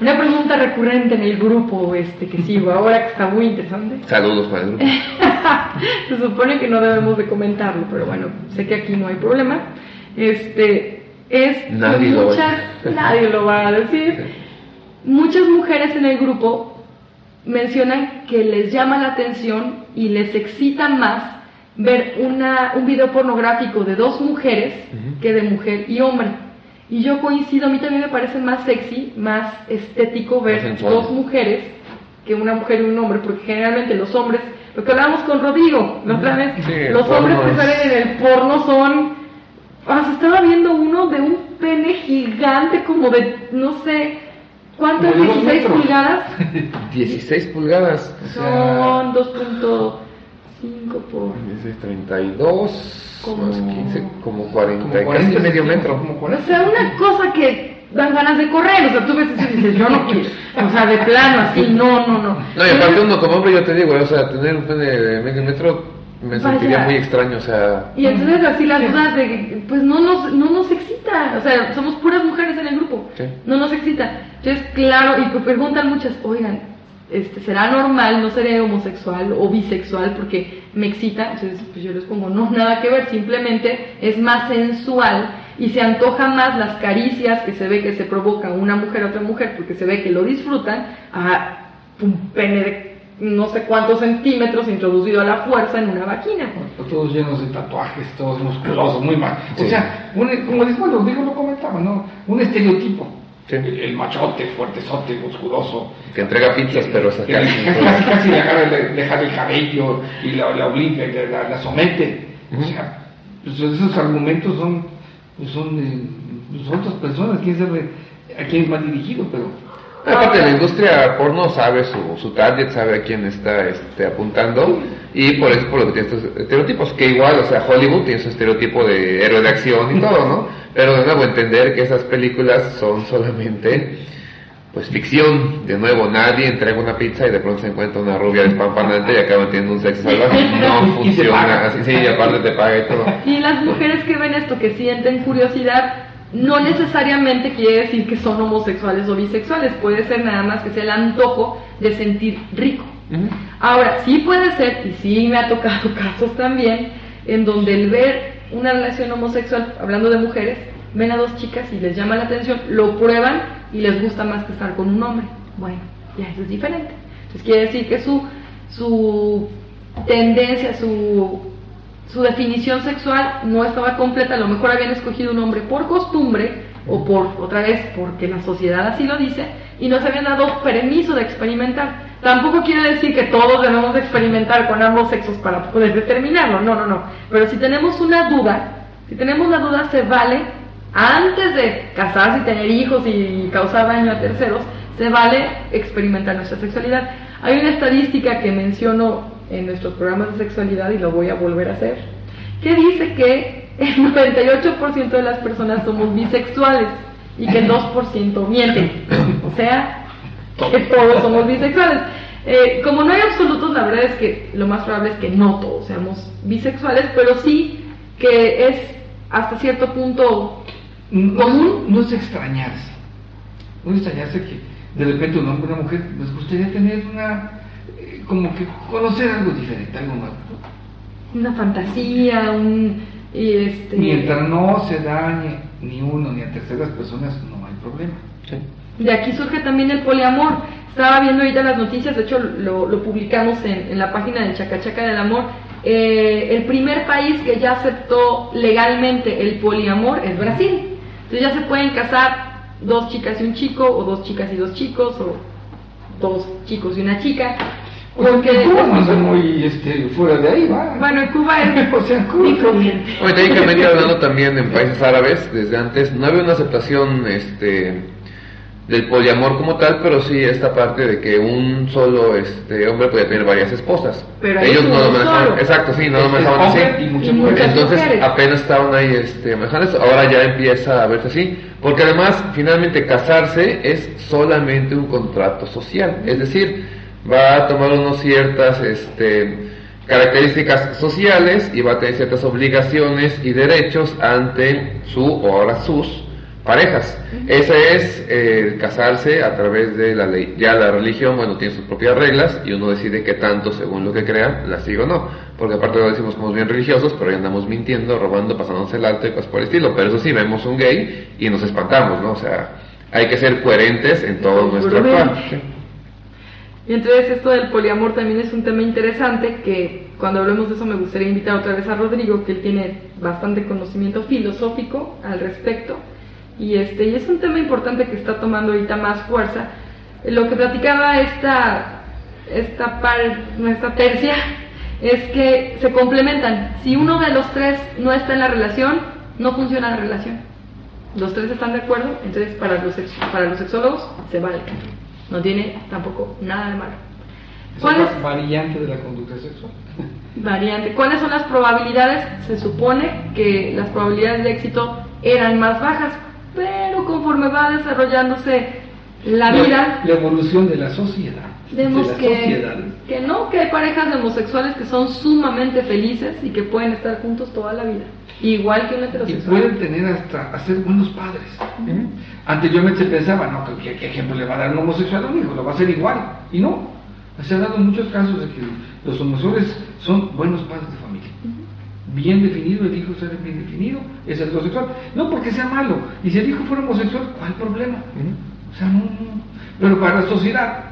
Speaker 2: Una pregunta recurrente en el grupo este que sigo ahora que está muy interesante.
Speaker 1: saludos para el grupo.
Speaker 2: Se supone que no debemos de comentarlo, pero bueno, sé que aquí no hay problema. Este es
Speaker 1: Nadie
Speaker 2: que
Speaker 1: lo va a
Speaker 2: muchas,
Speaker 1: decir.
Speaker 2: nadie lo va a decir. Muchas mujeres en el grupo mencionan que les llama la atención y les excita más ver una, un video pornográfico de dos mujeres que de mujer y hombre. Y yo coincido, a mí también me parece más sexy, más estético ver dos mujeres que una mujer y un hombre, porque generalmente los hombres, lo que hablábamos con Rodrigo
Speaker 1: Sí, el
Speaker 2: los hombres que salen en el porno son, ah, se estaba viendo uno de un pene gigante como de, no sé,
Speaker 3: dos
Speaker 2: 16
Speaker 3: metros.
Speaker 2: pulgadas,
Speaker 1: 16 pulgadas.
Speaker 3: O sea,
Speaker 2: son 2.5 por...
Speaker 1: 16, 32,
Speaker 2: Como-
Speaker 1: más 15, como 40,
Speaker 3: como
Speaker 1: casi
Speaker 3: 40
Speaker 1: medio
Speaker 3: centímetros,
Speaker 1: metro.
Speaker 3: Como
Speaker 2: O
Speaker 3: 40.
Speaker 2: sea, una cosa que dan ganas de correr, o sea, tú ves eso y dices, yo no quiero, o sea, de plano, así, no, no, no.
Speaker 1: No, y aparte uno como hombre, yo te digo, o sea, tener un pene de medio metro me
Speaker 2: Vaya.
Speaker 1: sentiría muy extraño, o sea...
Speaker 2: Y entonces así las dudas de que, pues no nos, no nos excita, o sea, somos puras mujeres en el grupo,
Speaker 1: Sí.
Speaker 2: no nos excita. Entonces, claro, y preguntan muchas, oigan, este, ¿será normal, no seré homosexual o bisexual porque me excita? Entonces, pues yo les pongo, no, nada que ver, simplemente es más sensual y se antoja más las caricias que se ve que se provoca una mujer a otra mujer porque se ve que lo disfrutan a un pene de no sé cuántos centímetros introducido a la fuerza en una vagina.
Speaker 3: Todos llenos de tatuajes, todos musculosos, muy mal. O sea, un, como después lo digo, lo comentaba, ¿no? Un estereotipo.
Speaker 1: Sí.
Speaker 3: El, el machote, fuertezote, musculoso.
Speaker 1: Que entrega pizzas, pero
Speaker 3: Que
Speaker 1: casi...
Speaker 3: casi, casi, casi le agarra, le, el cabello y la, la obliga y la, la- la somete. O sea, pues esos argumentos son, pues son de pues, otras personas, quién sabe a quién va dirigido, pero
Speaker 1: Aparte, la industria porno sabe su, su target, sabe a quién está este, apuntando. Y por eso por lo que tiene estos estereotipos, que igual, o sea, Hollywood tiene su estereotipo de héroe de acción y todo, ¿no? Pero de nuevo entender que esas películas son solamente pues ficción, de nuevo nadie entrega una pizza y de pronto se encuentra una rubia despampanante y acaban teniendo un sexo salvaje, no funciona así, sí, y aparte te paga y todo.
Speaker 2: Y las mujeres que ven esto, que sienten curiosidad, no necesariamente quiere decir que son homosexuales o bisexuales, puede ser nada más que sea el antojo de sentir rico. Ahora, sí puede ser, y sí me ha tocado casos también, en donde el ver una relación homosexual, hablando de mujeres, ven a dos chicas y les llama la atención, lo prueban y les gusta más que estar con un hombre. Bueno, ya eso es diferente. Entonces quiere decir que su, su tendencia, su, su definición sexual no estaba completa, a lo mejor habían escogido un hombre por costumbre o por otra vez porque la sociedad así lo dice y no se habían dado permiso de experimentar. Tampoco quiere decir que todos debemos de experimentar con ambos sexos para poder determinarlo, no, no, no. Pero si tenemos una duda, si tenemos la duda se vale antes de casarse y tener hijos y causar daño a terceros, se vale experimentar nuestra sexualidad. Hay una estadística que menciono en nuestros programas de sexualidad y lo voy a volver a hacer, que dice que el 98% de las personas somos bisexuales y que el 2% mienten. O sea, que todos somos bisexuales. Eh, como no hay absolutos, la verdad es que lo más probable es que no todos seamos bisexuales, pero sí que es hasta cierto punto
Speaker 3: no,
Speaker 2: común.
Speaker 3: no es extrañarse. No es extrañarse que de repente un hombre y una mujer les gustaría tener una, como que conocer algo diferente, algo nuevo.
Speaker 2: una fantasía, un y este
Speaker 3: Mientras no se dañe ni uno ni a terceras personas, no hay problema.
Speaker 2: De aquí surge también el poliamor. Estaba viendo ahorita las noticias, de hecho lo, lo publicamos en, en, la página de Chacachaca del Amor. Eh, el primer país que ya aceptó legalmente el poliamor es Brasil. Entonces ya se pueden casar dos chicas y un chico, o dos chicas y dos chicos, o dos chicos y una chica.
Speaker 3: Porque Cuba no es muy este, fuera de ahí, va.
Speaker 2: Bueno, en Cuba es
Speaker 3: o sea, Cuba.
Speaker 1: Bueno, técnicamente hablando también en países árabes, desde antes no había una aceptación este, del poliamor como tal, pero sí esta parte de que un solo este hombre podía tener varias esposas.
Speaker 2: Pero
Speaker 1: Ellos no lo manejaban,
Speaker 2: solo.
Speaker 1: exacto, sí, no lo manejaban así.
Speaker 3: y muchas
Speaker 2: Y muchas
Speaker 1: Entonces
Speaker 2: mujeres.
Speaker 1: apenas estaban ahí este, manejando eso, ahora ya empieza a verse así, porque además finalmente casarse es solamente un contrato social, es decir, va a tomar unas ciertas este, características sociales y va a tener ciertas obligaciones y derechos ante su o ahora sus parejas. Ese es eh, casarse a través de la ley. Ya la religión, bueno, tiene sus propias reglas y uno decide qué tanto, según lo que crea, la sigue o no. Porque aparte lo decimos como bien religiosos, pero ya andamos mintiendo, robando, pasándose el alto y cosas por el estilo. Pero eso sí, vemos un gay y nos espantamos, ¿no? O sea, hay que ser coherentes en todo nuestro actuar.
Speaker 2: Y entonces esto del poliamor también es un tema interesante que cuando hablemos de eso me gustaría invitar otra vez a Rodrigo, que él tiene bastante conocimiento filosófico al respecto. Y, este, y es un tema importante que está tomando ahorita más fuerza. Lo que platicaba esta, esta, par, nuestra tercia es que se complementan. Si uno de los tres no está en la relación, no funciona la relación. Los tres están de acuerdo, entonces para los, para los sexólogos se vale. No tiene tampoco nada de malo.
Speaker 3: Es
Speaker 2: ¿Cuál
Speaker 3: otra
Speaker 2: es
Speaker 3: variante de la conducta sexual.
Speaker 2: variante? ¿Cuáles son las probabilidades? Se supone que las probabilidades de éxito eran más bajas, pero conforme va desarrollándose la vida,
Speaker 3: La evolución de la sociedad.
Speaker 2: Vemos que, que no, que hay parejas homosexuales que son sumamente felices y que pueden estar juntos toda la vida, igual que un
Speaker 3: Y
Speaker 2: heterosexual.
Speaker 3: pueden tener hasta a ser buenos padres. Anteriormente se pensaba, no, ¿qué, qué ejemplo le va a dar un homosexual a un hijo? Lo va a hacer igual. Y no. Se ha dado muchos casos de que los homosexuales son buenos padres de familia. Bien definido, el hijo será bien definido, es heterosexual. No porque sea malo. Y si el hijo fuera homosexual, ¿cuál problema? O sea, no, no. Pero para la sociedad,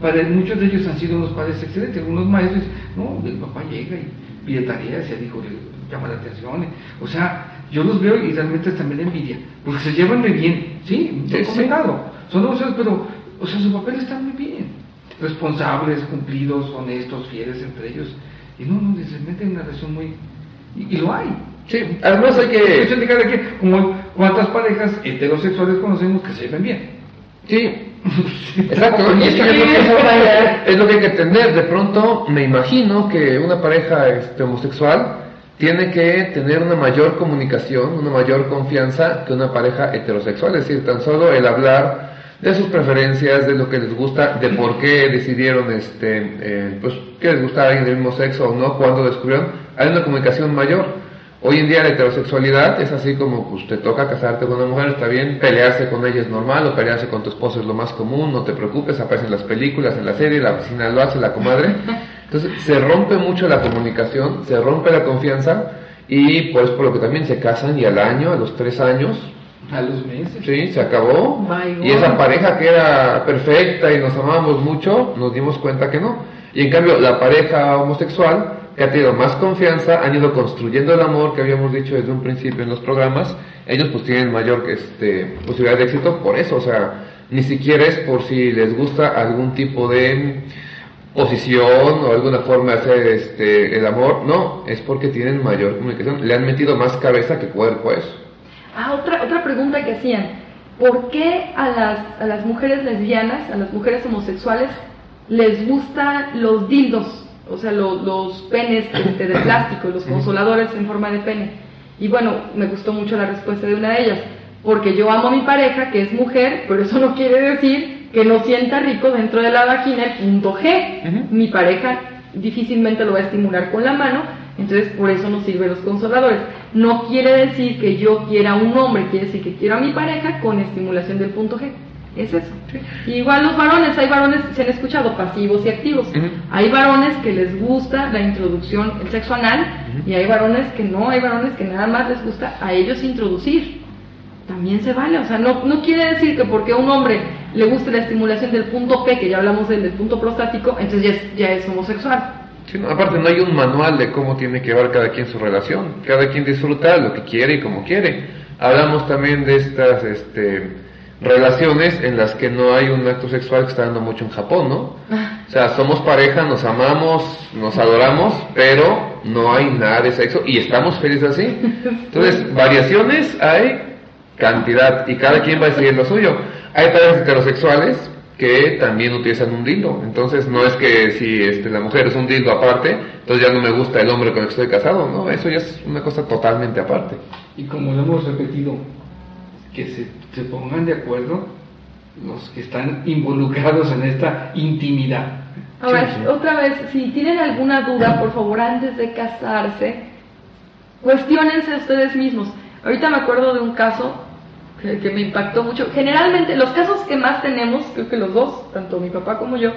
Speaker 3: para muchos de ellos han sido unos padres excelentes. Algunos maestros, no, el papá llega y pide tareas y el hijo le llama la atención. O sea, yo los veo y realmente da envidia, porque se llevan muy bien, ¿sí?
Speaker 1: Sí.
Speaker 3: Documentado. Son homosexuales, pero, o sea, su papel está muy bien. Responsables, cumplidos, honestos, fieles entre ellos. Y no, no, se meten en una relación muy... Y, y lo hay.
Speaker 1: Sí, además hay que...
Speaker 3: como cuántas parejas heterosexuales conocemos que se ven bien.
Speaker 1: Sí, exacto. Y es yo creo que es lo que hay que entender. De pronto, me imagino que una pareja este, homosexual tiene que tener una mayor comunicación, una mayor confianza que una pareja heterosexual. Es decir, tan solo el hablar de sus preferencias, de lo que les gusta, de por qué decidieron, este, eh, pues, que les gusta a alguien del mismo sexo o no, cuando descubrieron, hay una comunicación mayor. Hoy en día la heterosexualidad es así como pues te toca casarte con una mujer, está bien, pelearse con ella es normal, o pelearse con tu esposo es lo más común, no te preocupes, aparecen las películas, en la serie, la vecina lo hace, la comadre. Entonces se rompe mucho la comunicación, se rompe la confianza y pues por lo que también se casan y al año, a los tres años,
Speaker 3: A los meses.
Speaker 1: sí, se acabó. Y esa pareja que era perfecta y nos amábamos mucho, nos dimos cuenta que no. Y en cambio la pareja homosexual que ha tenido más confianza, han ido construyendo el amor que habíamos dicho desde un principio en los programas, ellos pues tienen mayor este, posibilidad de éxito por eso, o sea, ni siquiera es por si les gusta algún tipo de posición o alguna forma de hacer este, el amor, no, es porque tienen mayor comunicación, le han metido más cabeza que cuerpo a eso.
Speaker 2: Ah, otra, otra pregunta que hacían. ¿Por qué a las, a las mujeres lesbianas, a las mujeres homosexuales, les gustan los dildos? O sea, lo- los penes este, de plástico, los consoladores en forma de pene. Y bueno, me gustó mucho la respuesta de una de ellas. Porque yo amo a mi pareja, que es mujer, pero eso no quiere decir que no sienta rico dentro de la vagina el punto G. Mi pareja difícilmente lo va a estimular con la mano, entonces por eso nos sirven los consoladores. No quiere decir que yo quiera a un hombre, quiere decir que quiero a mi pareja con estimulación del punto G. Es eso. Igual los varones, hay varones, se han escuchado, pasivos y activos. Hay varones que les gusta la introducción, el sexo anal, y hay varones que no, hay varones que nada más les gusta a ellos introducir. también se vale. O sea, no, no quiere decir que porque a un hombre le guste la estimulación del punto P, que ya hablamos del, del punto prostático, entonces ya es, ya es homosexual.
Speaker 1: Sí, no, aparte no hay un manual de cómo tiene que llevar cada quien su relación. Cada quien disfruta lo que quiere y como quiere. Hablamos también de estas este, relaciones en las que no hay un acto sexual que está dando mucho en Japón, ¿no? O sea, somos pareja, nos amamos, nos adoramos, pero no hay nada de sexo y estamos felices así. Entonces, variaciones hay cantidad y cada quien va a decidir lo suyo. Hay parejas heterosexuales que también utilizan un dildo. Entonces no es que si este, la mujer es un dildo aparte, entonces ya no me gusta el hombre con el que estoy casado, no, eso ya es una cosa totalmente aparte.
Speaker 3: Y como lo hemos repetido, que se, se pongan de acuerdo los que están involucrados en esta intimidad.
Speaker 2: Ahora,
Speaker 1: Sí, sí.
Speaker 2: otra vez, si tienen alguna duda, por favor, antes de casarse, cuestionense ustedes mismos. Ahorita me acuerdo de un caso que, que me impactó mucho. Generalmente, los casos que más tenemos, creo que los dos, tanto mi papá como yo,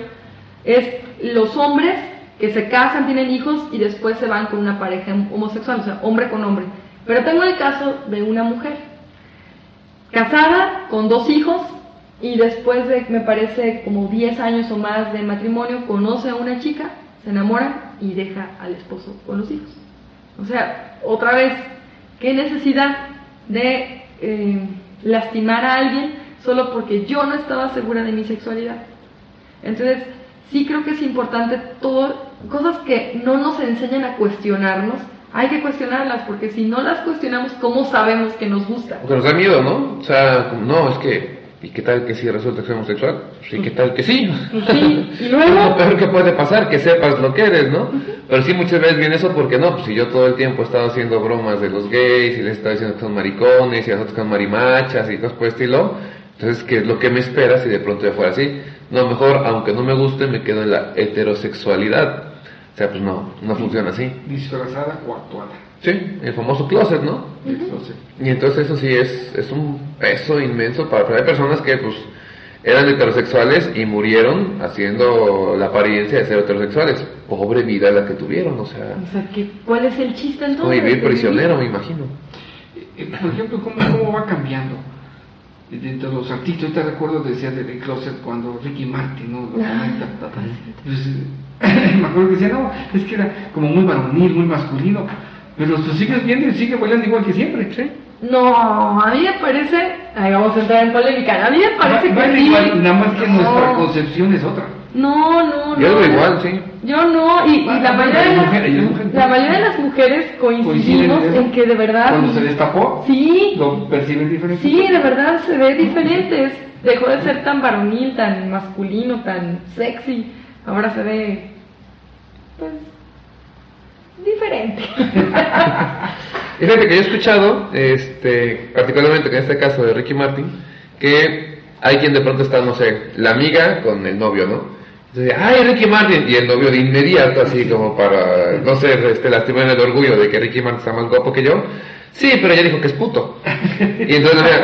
Speaker 2: es los hombres que se casan, tienen hijos y después se van con una pareja homosexual, o sea, hombre con hombre. Pero tengo el caso de una mujer casada con dos hijos y después de, me parece, como 10 años o más de matrimonio, conoce a una chica, se enamora y deja al esposo con los hijos. O sea, otra vez, ¿qué necesidad de eh, lastimar a alguien solo porque yo no estaba segura de mi sexualidad? Entonces, sí creo que es importante todo, cosas que no nos enseñan a cuestionarnos, hay que cuestionarlas, porque si no las cuestionamos, ¿cómo sabemos que nos gusta?
Speaker 1: Porque nos da miedo, ¿no? O sea, no, es que, ¿y qué tal que si resulta que homosexual? Sí, ¿qué tal que sí?
Speaker 2: Pues sí, y luego...
Speaker 1: lo peor que puede pasar, que sepas lo que eres, ¿no? Pero sí muchas veces viene eso porque no, pues si yo todo el tiempo he estado haciendo bromas de los gays y les he estado diciendo que son maricones y a nosotros que son marimachas y cosas por el estilo, entonces ¿qué es lo que me espera si de pronto ya fuera así? No, mejor, aunque no me guste, me quedo en la heterosexualidad. O sea, pues no, no funciona así.
Speaker 3: Disfrazada o actuada.
Speaker 1: Sí, el famoso closet, ¿no?
Speaker 3: Entonces,
Speaker 1: Y entonces eso sí es, es un peso inmenso para, para hay personas que pues eran heterosexuales y murieron haciendo la apariencia de ser heterosexuales. Pobre vida la que tuvieron, o sea,
Speaker 2: O sea, ¿qué- ¿cuál es el chiste entonces?
Speaker 1: vivir prisionero, me imagino.
Speaker 3: Eh, Por ejemplo, ¿cómo, cómo va cambiando? Eh, Dentro de los artistas, ahorita recuerdo, decía de The Closet cuando Ricky Martin, ¿no? Lo
Speaker 2: Ah,
Speaker 3: comenta. Entonces, me acuerdo que decía, no, es que era como muy varonil, muy masculino, pero tú sigues viendo y sigue bailando igual que siempre. ¿sí?
Speaker 2: No, a mí me parece, ahí vamos a entrar en polémica, a mí me parece
Speaker 3: Baila
Speaker 2: que sí.
Speaker 3: igual, nada más que
Speaker 2: No.
Speaker 3: nuestra concepción es otra.
Speaker 2: No, no, no.
Speaker 1: Yo igual, sí.
Speaker 2: Yo no, y, y la,
Speaker 3: Bueno,
Speaker 2: mayoría de
Speaker 3: las mujeres, mujeres.
Speaker 2: la mayoría de las mujeres coincidimos
Speaker 3: Coinciden
Speaker 2: en que de verdad...
Speaker 3: Cuando se destapó,
Speaker 2: Sí,
Speaker 3: lo perciben diferente.
Speaker 2: sí, de verdad se ve diferente. Dejó de ser tan varonil, tan masculino, tan sexy. Ahora se ve, pues, diferente.
Speaker 1: Fíjate que yo he escuchado, este, particularmente en este caso de Ricky Martin, que hay quien de pronto está, no sé, la amiga con el novio, ¿no? Entonces, ay, Ricky Martin, y el novio de inmediato, así como para, no sé, este, lastimar el orgullo de que Ricky Martin está más guapo que yo. Sí, pero ella dijo que es puto. Y entonces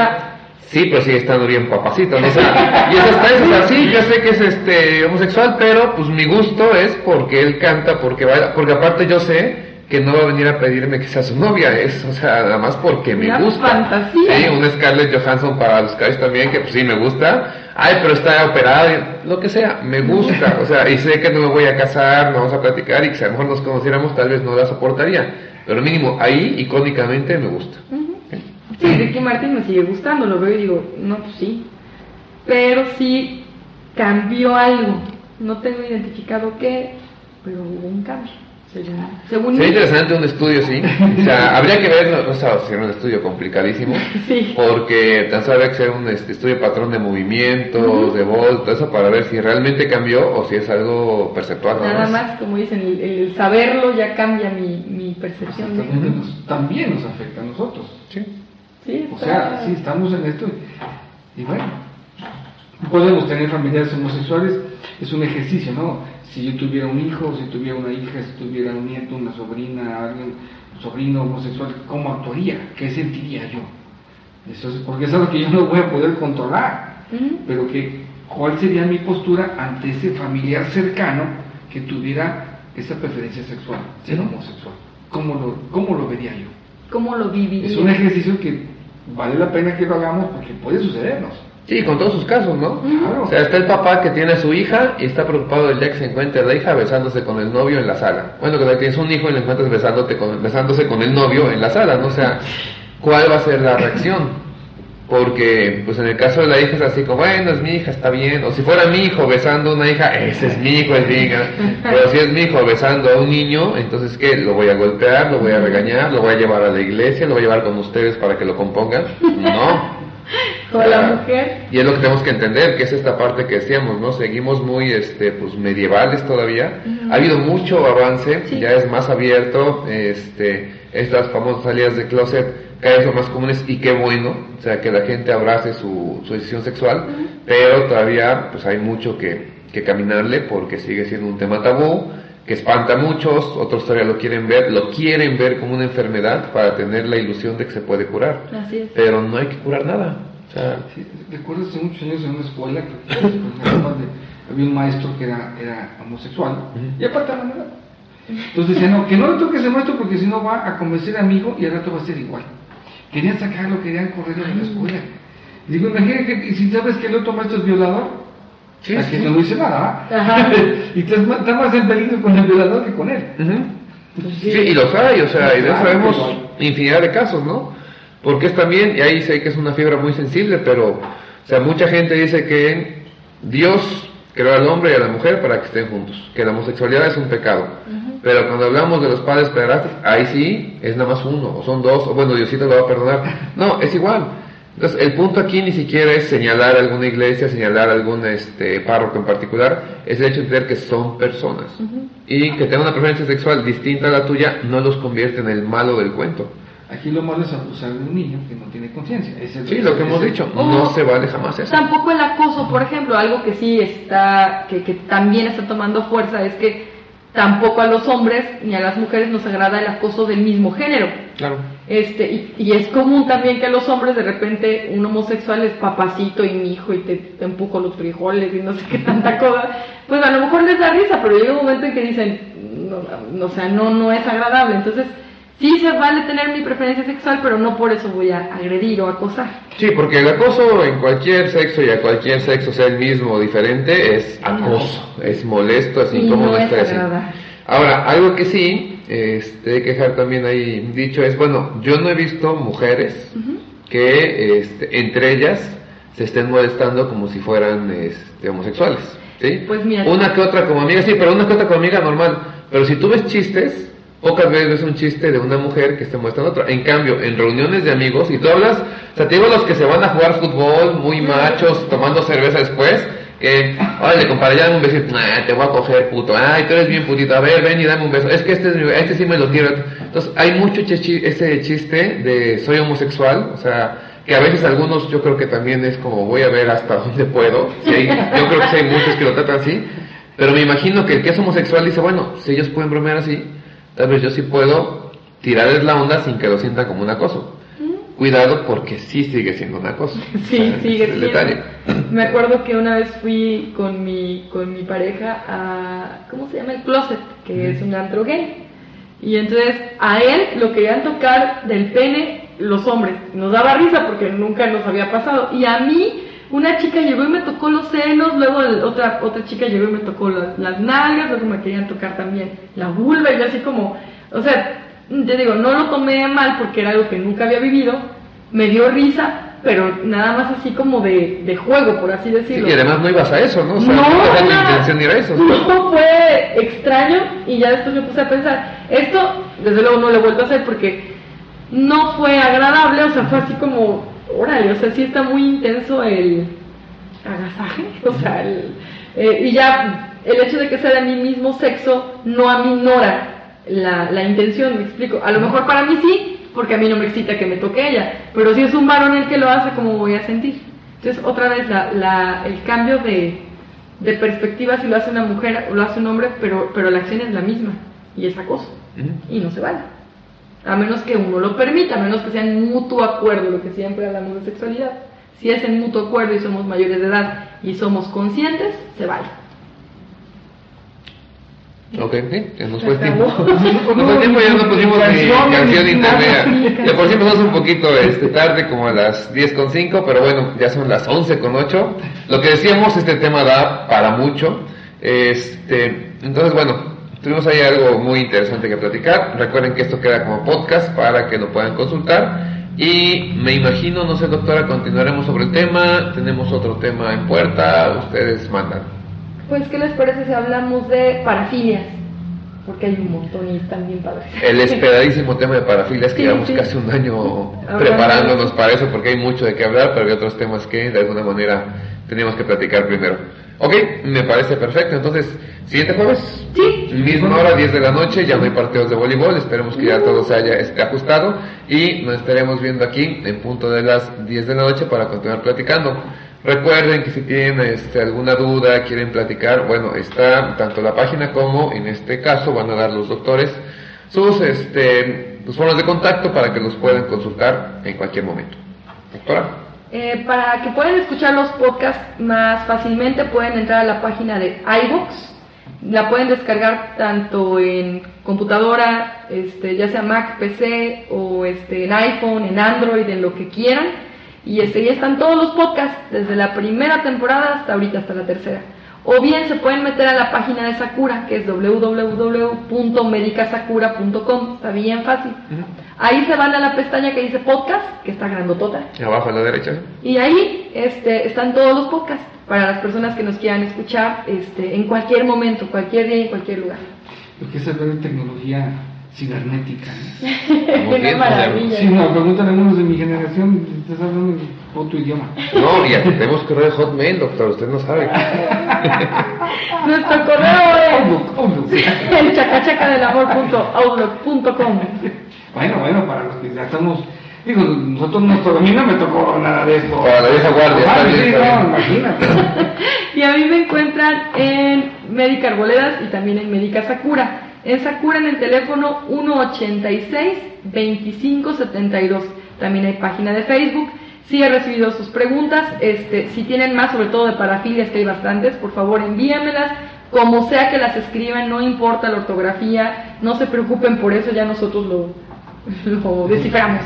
Speaker 1: sí, pero sigue estando bien papacito, ¿no? O sea, y eso está eso, o sea, sí, yo sé que es este homosexual, pero pues mi gusto es porque él canta, porque baila, porque aparte yo sé que no va a venir a pedirme que sea su novia, es, o sea, nada más porque me
Speaker 2: Una
Speaker 1: gusta.
Speaker 2: fantasía.
Speaker 1: Sí, una Scarlett Johansson para los guys también, que pues sí me gusta. Ay, pero está operada, lo que sea, me gusta, o sea, y sé que no me voy a casar, no vamos a platicar y que si a lo mejor nos conociéramos tal vez no la soportaría, pero mínimo ahí icónicamente me gusta.
Speaker 2: Sí, Ricky Martin me sigue gustando, lo veo y digo, no, pues sí. Pero sí cambió algo. No tengo identificado qué, pero hubo un cambio. Según, según
Speaker 1: Sería interesante un estudio, sí. O sea, habría que ver, no, no sé si era un estudio complicadísimo,
Speaker 2: Sí.
Speaker 1: porque tan solo habría que hacer un este, estudio de patrón de movimientos, de voz, todo eso, para ver si realmente cambió o si es algo perceptual.
Speaker 2: Nada más, como dicen, el, el saberlo ya cambia mi, mi percepción. de-
Speaker 3: También nos, también nos afecta a nosotros.
Speaker 1: Sí.
Speaker 2: Sí,
Speaker 3: O sea, sí, estamos en esto. Y bueno, podemos tener familiares homosexuales, es un ejercicio, ¿no? Si yo tuviera un hijo, si tuviera una hija, si tuviera un nieto, una sobrina, alguien, un sobrino homosexual, ¿cómo actuaría? ¿Qué sentiría yo? Eso es, porque es algo que yo no voy a poder controlar, pero que, ¿cuál sería mi postura ante ese familiar cercano que tuviera esa preferencia sexual, ser homosexual? ¿Cómo lo, cómo lo vería yo?
Speaker 2: ¿Cómo lo viviría?
Speaker 3: Es un ejercicio que vale la pena que lo hagamos porque puede sucedernos.
Speaker 1: Sí, con todos sus casos, ¿no?
Speaker 3: Claro.
Speaker 1: O sea, está el papá que tiene a su hija y está preocupado del día que se encuentre la hija besándose con el novio en la sala. Bueno, que tienes un hijo y le encuentras besándote con, besándose con el novio en la sala, ¿no? O sea, ¿cuál va a ser la reacción? Porque, pues en el caso de la hija es así como, bueno, es mi hija, está bien. O si fuera mi hijo besando a una hija, ese es mi hijo, es mi hija. Pero si es mi hijo besando a un niño, entonces, ¿qué? ¿Lo voy a golpear? ¿Lo voy a regañar? ¿Lo voy a llevar a la iglesia? ¿Lo voy a llevar con ustedes para que lo compongan? No.
Speaker 2: Con la mujer.
Speaker 1: Y es lo que tenemos que entender, que es esta parte que decíamos, ¿no? Seguimos muy, este, pues, medievales todavía. Ha habido mucho avance,
Speaker 2: Sí.
Speaker 1: ya es más abierto, este, estas famosas salidas de closet cada vez son más comunes y qué bueno, o sea, que la gente abrace su, su decisión sexual, pero todavía, pues, hay mucho que, que caminarle porque sigue siendo un tema tabú, que espanta a muchos, otros todavía lo quieren ver, lo quieren ver como una enfermedad para tener la ilusión de que se puede curar,
Speaker 2: Así es.
Speaker 1: pero no hay que curar nada. O sea,
Speaker 3: Sí, recuerdo hace muchos años en una escuela que ejemplo, había un maestro que era, era homosexual
Speaker 1: Ujú.
Speaker 3: y aparte la manera. Entonces decía, no, que no le toque ese maestro porque si no va a convencer a mi hijo y al rato va a ser igual. Querían sacarlo, querían correrlo de la escuela. Y digo, imagínate que y si sabes que el otro maestro es violador,
Speaker 1: Sí,
Speaker 3: a
Speaker 1: sí.
Speaker 3: no dice nada, y estás más, en peligro con el violador que con él.
Speaker 1: Sí, y los hay, o sea, y de
Speaker 3: Claro,
Speaker 1: sabemos infinidad de casos, ¿no? Porque es también, y ahí sé que es una fibra muy sensible, pero, o sea, mucha gente dice que Dios creó al hombre y a la mujer para que estén juntos, que la homosexualidad es un pecado. Pero cuando hablamos de los padres pederastas, ahí sí es nada más uno, o son dos, o bueno, Diosito lo va a perdonar. No, es igual. Entonces, el punto aquí ni siquiera es señalar alguna iglesia, señalar algún este, párroco en particular, es el hecho de entender que son personas. Y que tengan una preferencia sexual distinta a la tuya no los convierte en el malo del cuento.
Speaker 3: Aquí lo malo es abusar de un niño que no tiene conciencia.
Speaker 1: Sí, lo que hemos
Speaker 3: ese-
Speaker 1: dicho,
Speaker 2: Oh.
Speaker 1: no se vale jamás eso.
Speaker 2: Tampoco el acoso, por ejemplo, algo que sí está, que, que también está tomando fuerza es que tampoco a los hombres ni a las mujeres nos agrada el acoso del mismo género.
Speaker 1: Claro.
Speaker 2: Este, y, y es común también que a los hombres de repente un homosexual es papacito y mi hijo y te, te empujo los frijoles y no sé qué tanta cosa. Pues a lo mejor les da risa, pero llega un momento en que dicen, no, no, o sea, no, no es agradable. Entonces, sí se vale tener mi preferencia sexual, pero no por eso voy a agredir o acosar.
Speaker 1: Sí, porque el acoso en cualquier sexo y a cualquier sexo, sea el mismo o diferente, es acoso, es molesto, es incómodo
Speaker 2: no es.
Speaker 1: Ahora, algo que sí, este, que dejar también ahí dicho es, bueno, yo no he visto mujeres que este, entre ellas se estén molestando como si fueran este, homosexuales, ¿sí?
Speaker 2: Pues mira.
Speaker 1: Una que otra como amiga, sí, pero una que otra como amiga normal. Pero si tú ves chistes, pocas veces ves un chiste de una mujer que esté molestando a otra. En cambio, en reuniones de amigos, y tú hablas, o sea, te digo los que se van a jugar fútbol, muy machos, tomando cerveza después, que, órale, compadre, ya dame un besito, nah, te voy a coger, puto, ay, tú eres bien putito, a ver, ven y dame un beso, es que este, es este sí me lo tiro. Entonces, hay mucho ese chiste de soy homosexual, o sea, que a veces algunos yo creo que también es como voy a ver hasta dónde puedo, yo creo que sí hay muchos que lo tratan así, pero me imagino que el que es homosexual dice, bueno, si ellos pueden bromear así, tal vez yo sí puedo tirarles la onda sin que lo sientan como un acoso. Cuidado porque sí sigue siendo un acoso.
Speaker 2: Sí,
Speaker 1: O sea,
Speaker 2: sigue siendo.
Speaker 1: detalle.
Speaker 2: Me acuerdo que una vez fui con mi, con mi pareja a, ¿cómo se llama? El Closet, que es un antro gay. Y entonces a él lo querían tocar del pene los hombres. Nos daba risa porque nunca nos había pasado. Y a mí una chica llegó y me tocó los senos, luego otra, otra chica llegó y me tocó las, las nalgas, luego me querían tocar también la vulva y yo así como, o sea, te digo, no lo tomé mal porque era algo que nunca había vivido, me dio risa, pero nada más así como de, de juego, por así
Speaker 1: Sí,
Speaker 2: decirlo.
Speaker 1: y además no ibas a eso, ¿no? O sea,
Speaker 2: No,
Speaker 1: no era intención ir a eso.
Speaker 2: No fue extraño y ya después me puse a pensar, esto desde luego no lo he vuelto a hacer porque no fue agradable, o sea, fue así como, órale, o sea, sí está muy intenso el agasaje, o sea, el- eh, y ya el hecho de que sea de mi mismo sexo no aminora la, la intención, me explico. A lo mejor para mí sí, porque a mí no me excita que me toque ella, pero si es un varón el que lo hace, ¿cómo voy a sentir? Entonces, otra vez, la, la- el cambio de, de perspectiva si lo hace una mujer o lo hace un hombre, pero, pero la acción es la misma y es acoso
Speaker 1: Ujú.
Speaker 2: y no se vale. A menos que uno lo permita, a menos que sea en mutuo acuerdo, lo que siempre hablamos de sexualidad. Si es en mutuo acuerdo y somos mayores de edad y somos conscientes, se vale.
Speaker 1: Ok, sí, nos fue tiempo. Nos fue tiempo, ya no pusimos ni canción intermedia. Ya por si empezamos un poquito este, tarde, como a las 10.5, pero bueno, ya son las 11.8. Lo que decíamos, este tema da para mucho. Este, entonces, bueno, tuvimos ahí algo muy interesante que platicar. Recuerden que esto queda como podcast para que lo puedan consultar. Y me imagino, no sé, doctora, continuaremos sobre el tema. Tenemos otro tema en puerta. Ustedes mandan.
Speaker 2: Pues, ¿qué les parece si hablamos de parafilias? Porque hay un montón y están bien padres.
Speaker 1: El esperadísimo tema de parafilias, que llevamos casi un año preparándonos para eso, porque hay mucho de qué hablar, pero hay otros temas que de alguna manera tenemos que platicar primero. Ok, me parece perfecto. Entonces, siguiente jueves.
Speaker 2: Sí.
Speaker 1: Misma hora, 10 de la noche, ya no hay partidos de voleibol. Esperemos que ya todo se haya ajustado. Y nos estaremos viendo aquí en punto de las 10 de la noche para continuar platicando. Recuerden que si tienen este, alguna duda, quieren platicar, bueno, está tanto la página como en este caso van a dar los doctores sus este, formas de contacto para que los puedan consultar en cualquier momento. Doctora.
Speaker 2: Eh, para que puedan escuchar los podcasts más fácilmente pueden entrar a la página de iVoox. La pueden descargar tanto en computadora, este, ya sea Mac, PC o este, en iPhone, en Android, en lo que quieran y este, ya están todos los podcasts, desde la primera temporada hasta ahorita, hasta la tercera. O bien se pueden meter a la página de Sakura, que es www.medicasakura.com, está bien fácil. Ahí se van a la pestaña que dice podcast, que está grandotota.
Speaker 1: Abajo a la derecha.
Speaker 2: Y ahí este, están todos los podcasts para las personas que nos quieran escuchar este, en cualquier momento, cualquier día, en cualquier lugar.
Speaker 3: Porque esa es la tecnología cibernética.
Speaker 2: Qué maravilla.
Speaker 3: Sí, no, pregúntale a unos de mi generación, estás hablando en otro idioma.
Speaker 1: No, ya tenemos correo de Hotmail, doctor, usted no sabe.
Speaker 2: Nuestro correo es el chacachacadelamor.outlook.com.
Speaker 3: Bueno, bueno, para los que ya estamos. Digo, nosotros nuestro, a mí no me tocó nada de esto.
Speaker 1: Para la vieja guardia.
Speaker 3: Ah, sí, no, imagínate.
Speaker 2: y a mí me encuentran en Médica Arboledas y también en Médica Sakura. En Sakura en el teléfono 186-2572. También hay página de Facebook. Si he recibido sus preguntas. Este, si tienen más, sobre todo de parafilias, que hay bastantes, por favor envíamelas. Como sea que las escriban, no importa la ortografía, no se preocupen por eso, ya nosotros lo, lo desciframos.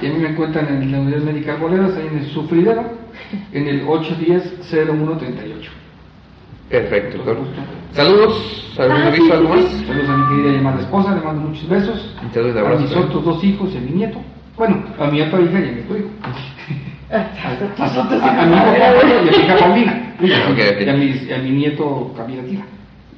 Speaker 3: Y a mí me encuentran en la unidad médica Boledas, ahí en el sufridero, en el 810-0138.
Speaker 1: Perfecto, doctor. Saludos, ¿algún aviso, algo más?
Speaker 3: Saludos a mi querida llamada esposa, le mando muchos besos.
Speaker 1: Muchas
Speaker 3: a mis otros dos hijos y a mi nieto. Bueno, a mi otra hija y a mi otro hijo. a, mi hijo y a mi hija Paulina. Y, a mi, a mi nieto Camila Tira.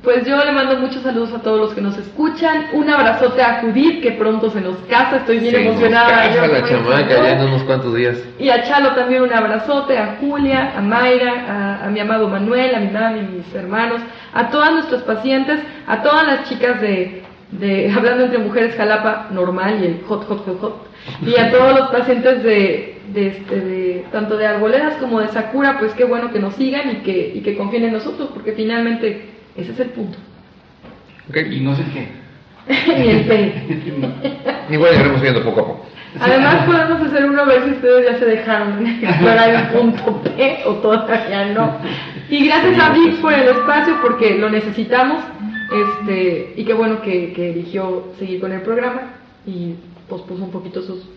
Speaker 2: Pues yo le mando muchos saludos a todos los que nos escuchan. Un abrazote a Judith, que pronto se nos casa. Estoy bien emocionada.
Speaker 1: Nos casa la chamaca ya en unos cuantos días.
Speaker 2: Y a Chalo también un abrazote, a Julia, a Mayra, a, mi amado Manuel, a mi mami, a mis hermanos, a todas nuestros pacientes, a todas las chicas de, de Hablando entre Mujeres Jalapa normal y el hot, hot, hot, hot. Y a todos los pacientes de, de, este, de tanto de Arboledas como de Sakura, pues qué bueno que nos sigan y que, y que confíen en nosotros, porque finalmente ese es el punto.
Speaker 3: Okay. Y no sé qué.
Speaker 2: Ni el P.
Speaker 1: Igual iremos viendo poco a poco.
Speaker 2: Además podemos hacer uno a ver si ustedes ya se dejaron explorar el punto P o todavía no. Y gracias a Vic por el espacio porque lo necesitamos. Este, y qué bueno que, que eligió seguir con el programa y pospuso un poquito sus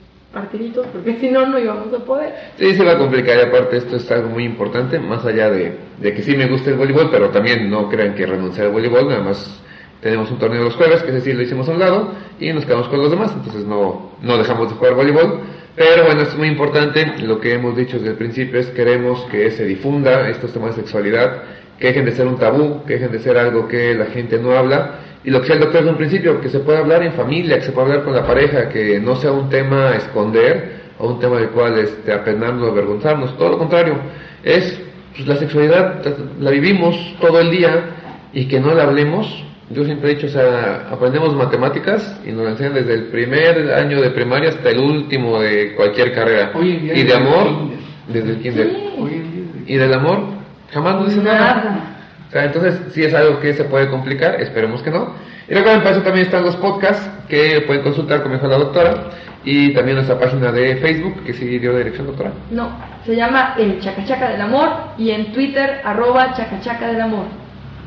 Speaker 2: partiditos, porque si no, no íbamos a poder. Sí,
Speaker 1: se va a complicar y aparte esto es algo muy importante, más allá de, de que sí me gusta el voleibol, pero también no crean que renunciar al voleibol, nada más tenemos un torneo los jueves, que ese sí lo hicimos a un lado, y nos quedamos con los demás, entonces no, no dejamos de jugar voleibol. Pero bueno, es muy importante, lo que hemos dicho desde el principio es queremos que se difunda estos temas de sexualidad, que dejen de ser un tabú, que dejen de ser algo que la gente no habla, y lo que decía el doctor desde un principio, que se pueda hablar en familia, que se pueda hablar con la pareja, que no sea un tema a esconder o un tema del cual este, apenarnos o avergonzarnos, todo lo contrario, es pues, la sexualidad, la vivimos todo el día y que no la hablemos. Yo siempre he dicho, o sea, aprendemos matemáticas y nos la enseñan desde el primer año de primaria hasta el último de cualquier carrera. y de amor, desde el kinder. Y del amor, jamás nos dice nada entonces, si es algo que se puede complicar, esperemos que no. Y recuerden, para eso también están los podcasts que pueden consultar con mejor la doctora y también nuestra página de Facebook, que sí dio dirección, doctora.
Speaker 2: No, se llama El Chacachaca del Amor y en Twitter, arroba Chacachaca del Amor.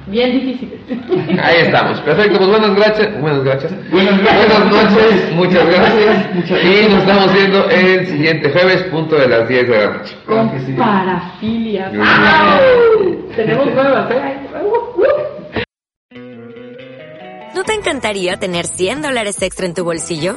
Speaker 2: Bien difíciles.
Speaker 1: Ahí estamos, perfecto, pues buenas gracias, buenas gracias. Buenas, noches, muchas gracias. y nos estamos viendo el siguiente jueves, punto de las 10 de la noche.
Speaker 2: Con parafilia. Tenemos nuevas, ¿eh?
Speaker 4: ¿No te encantaría tener 100 dólares extra en tu bolsillo?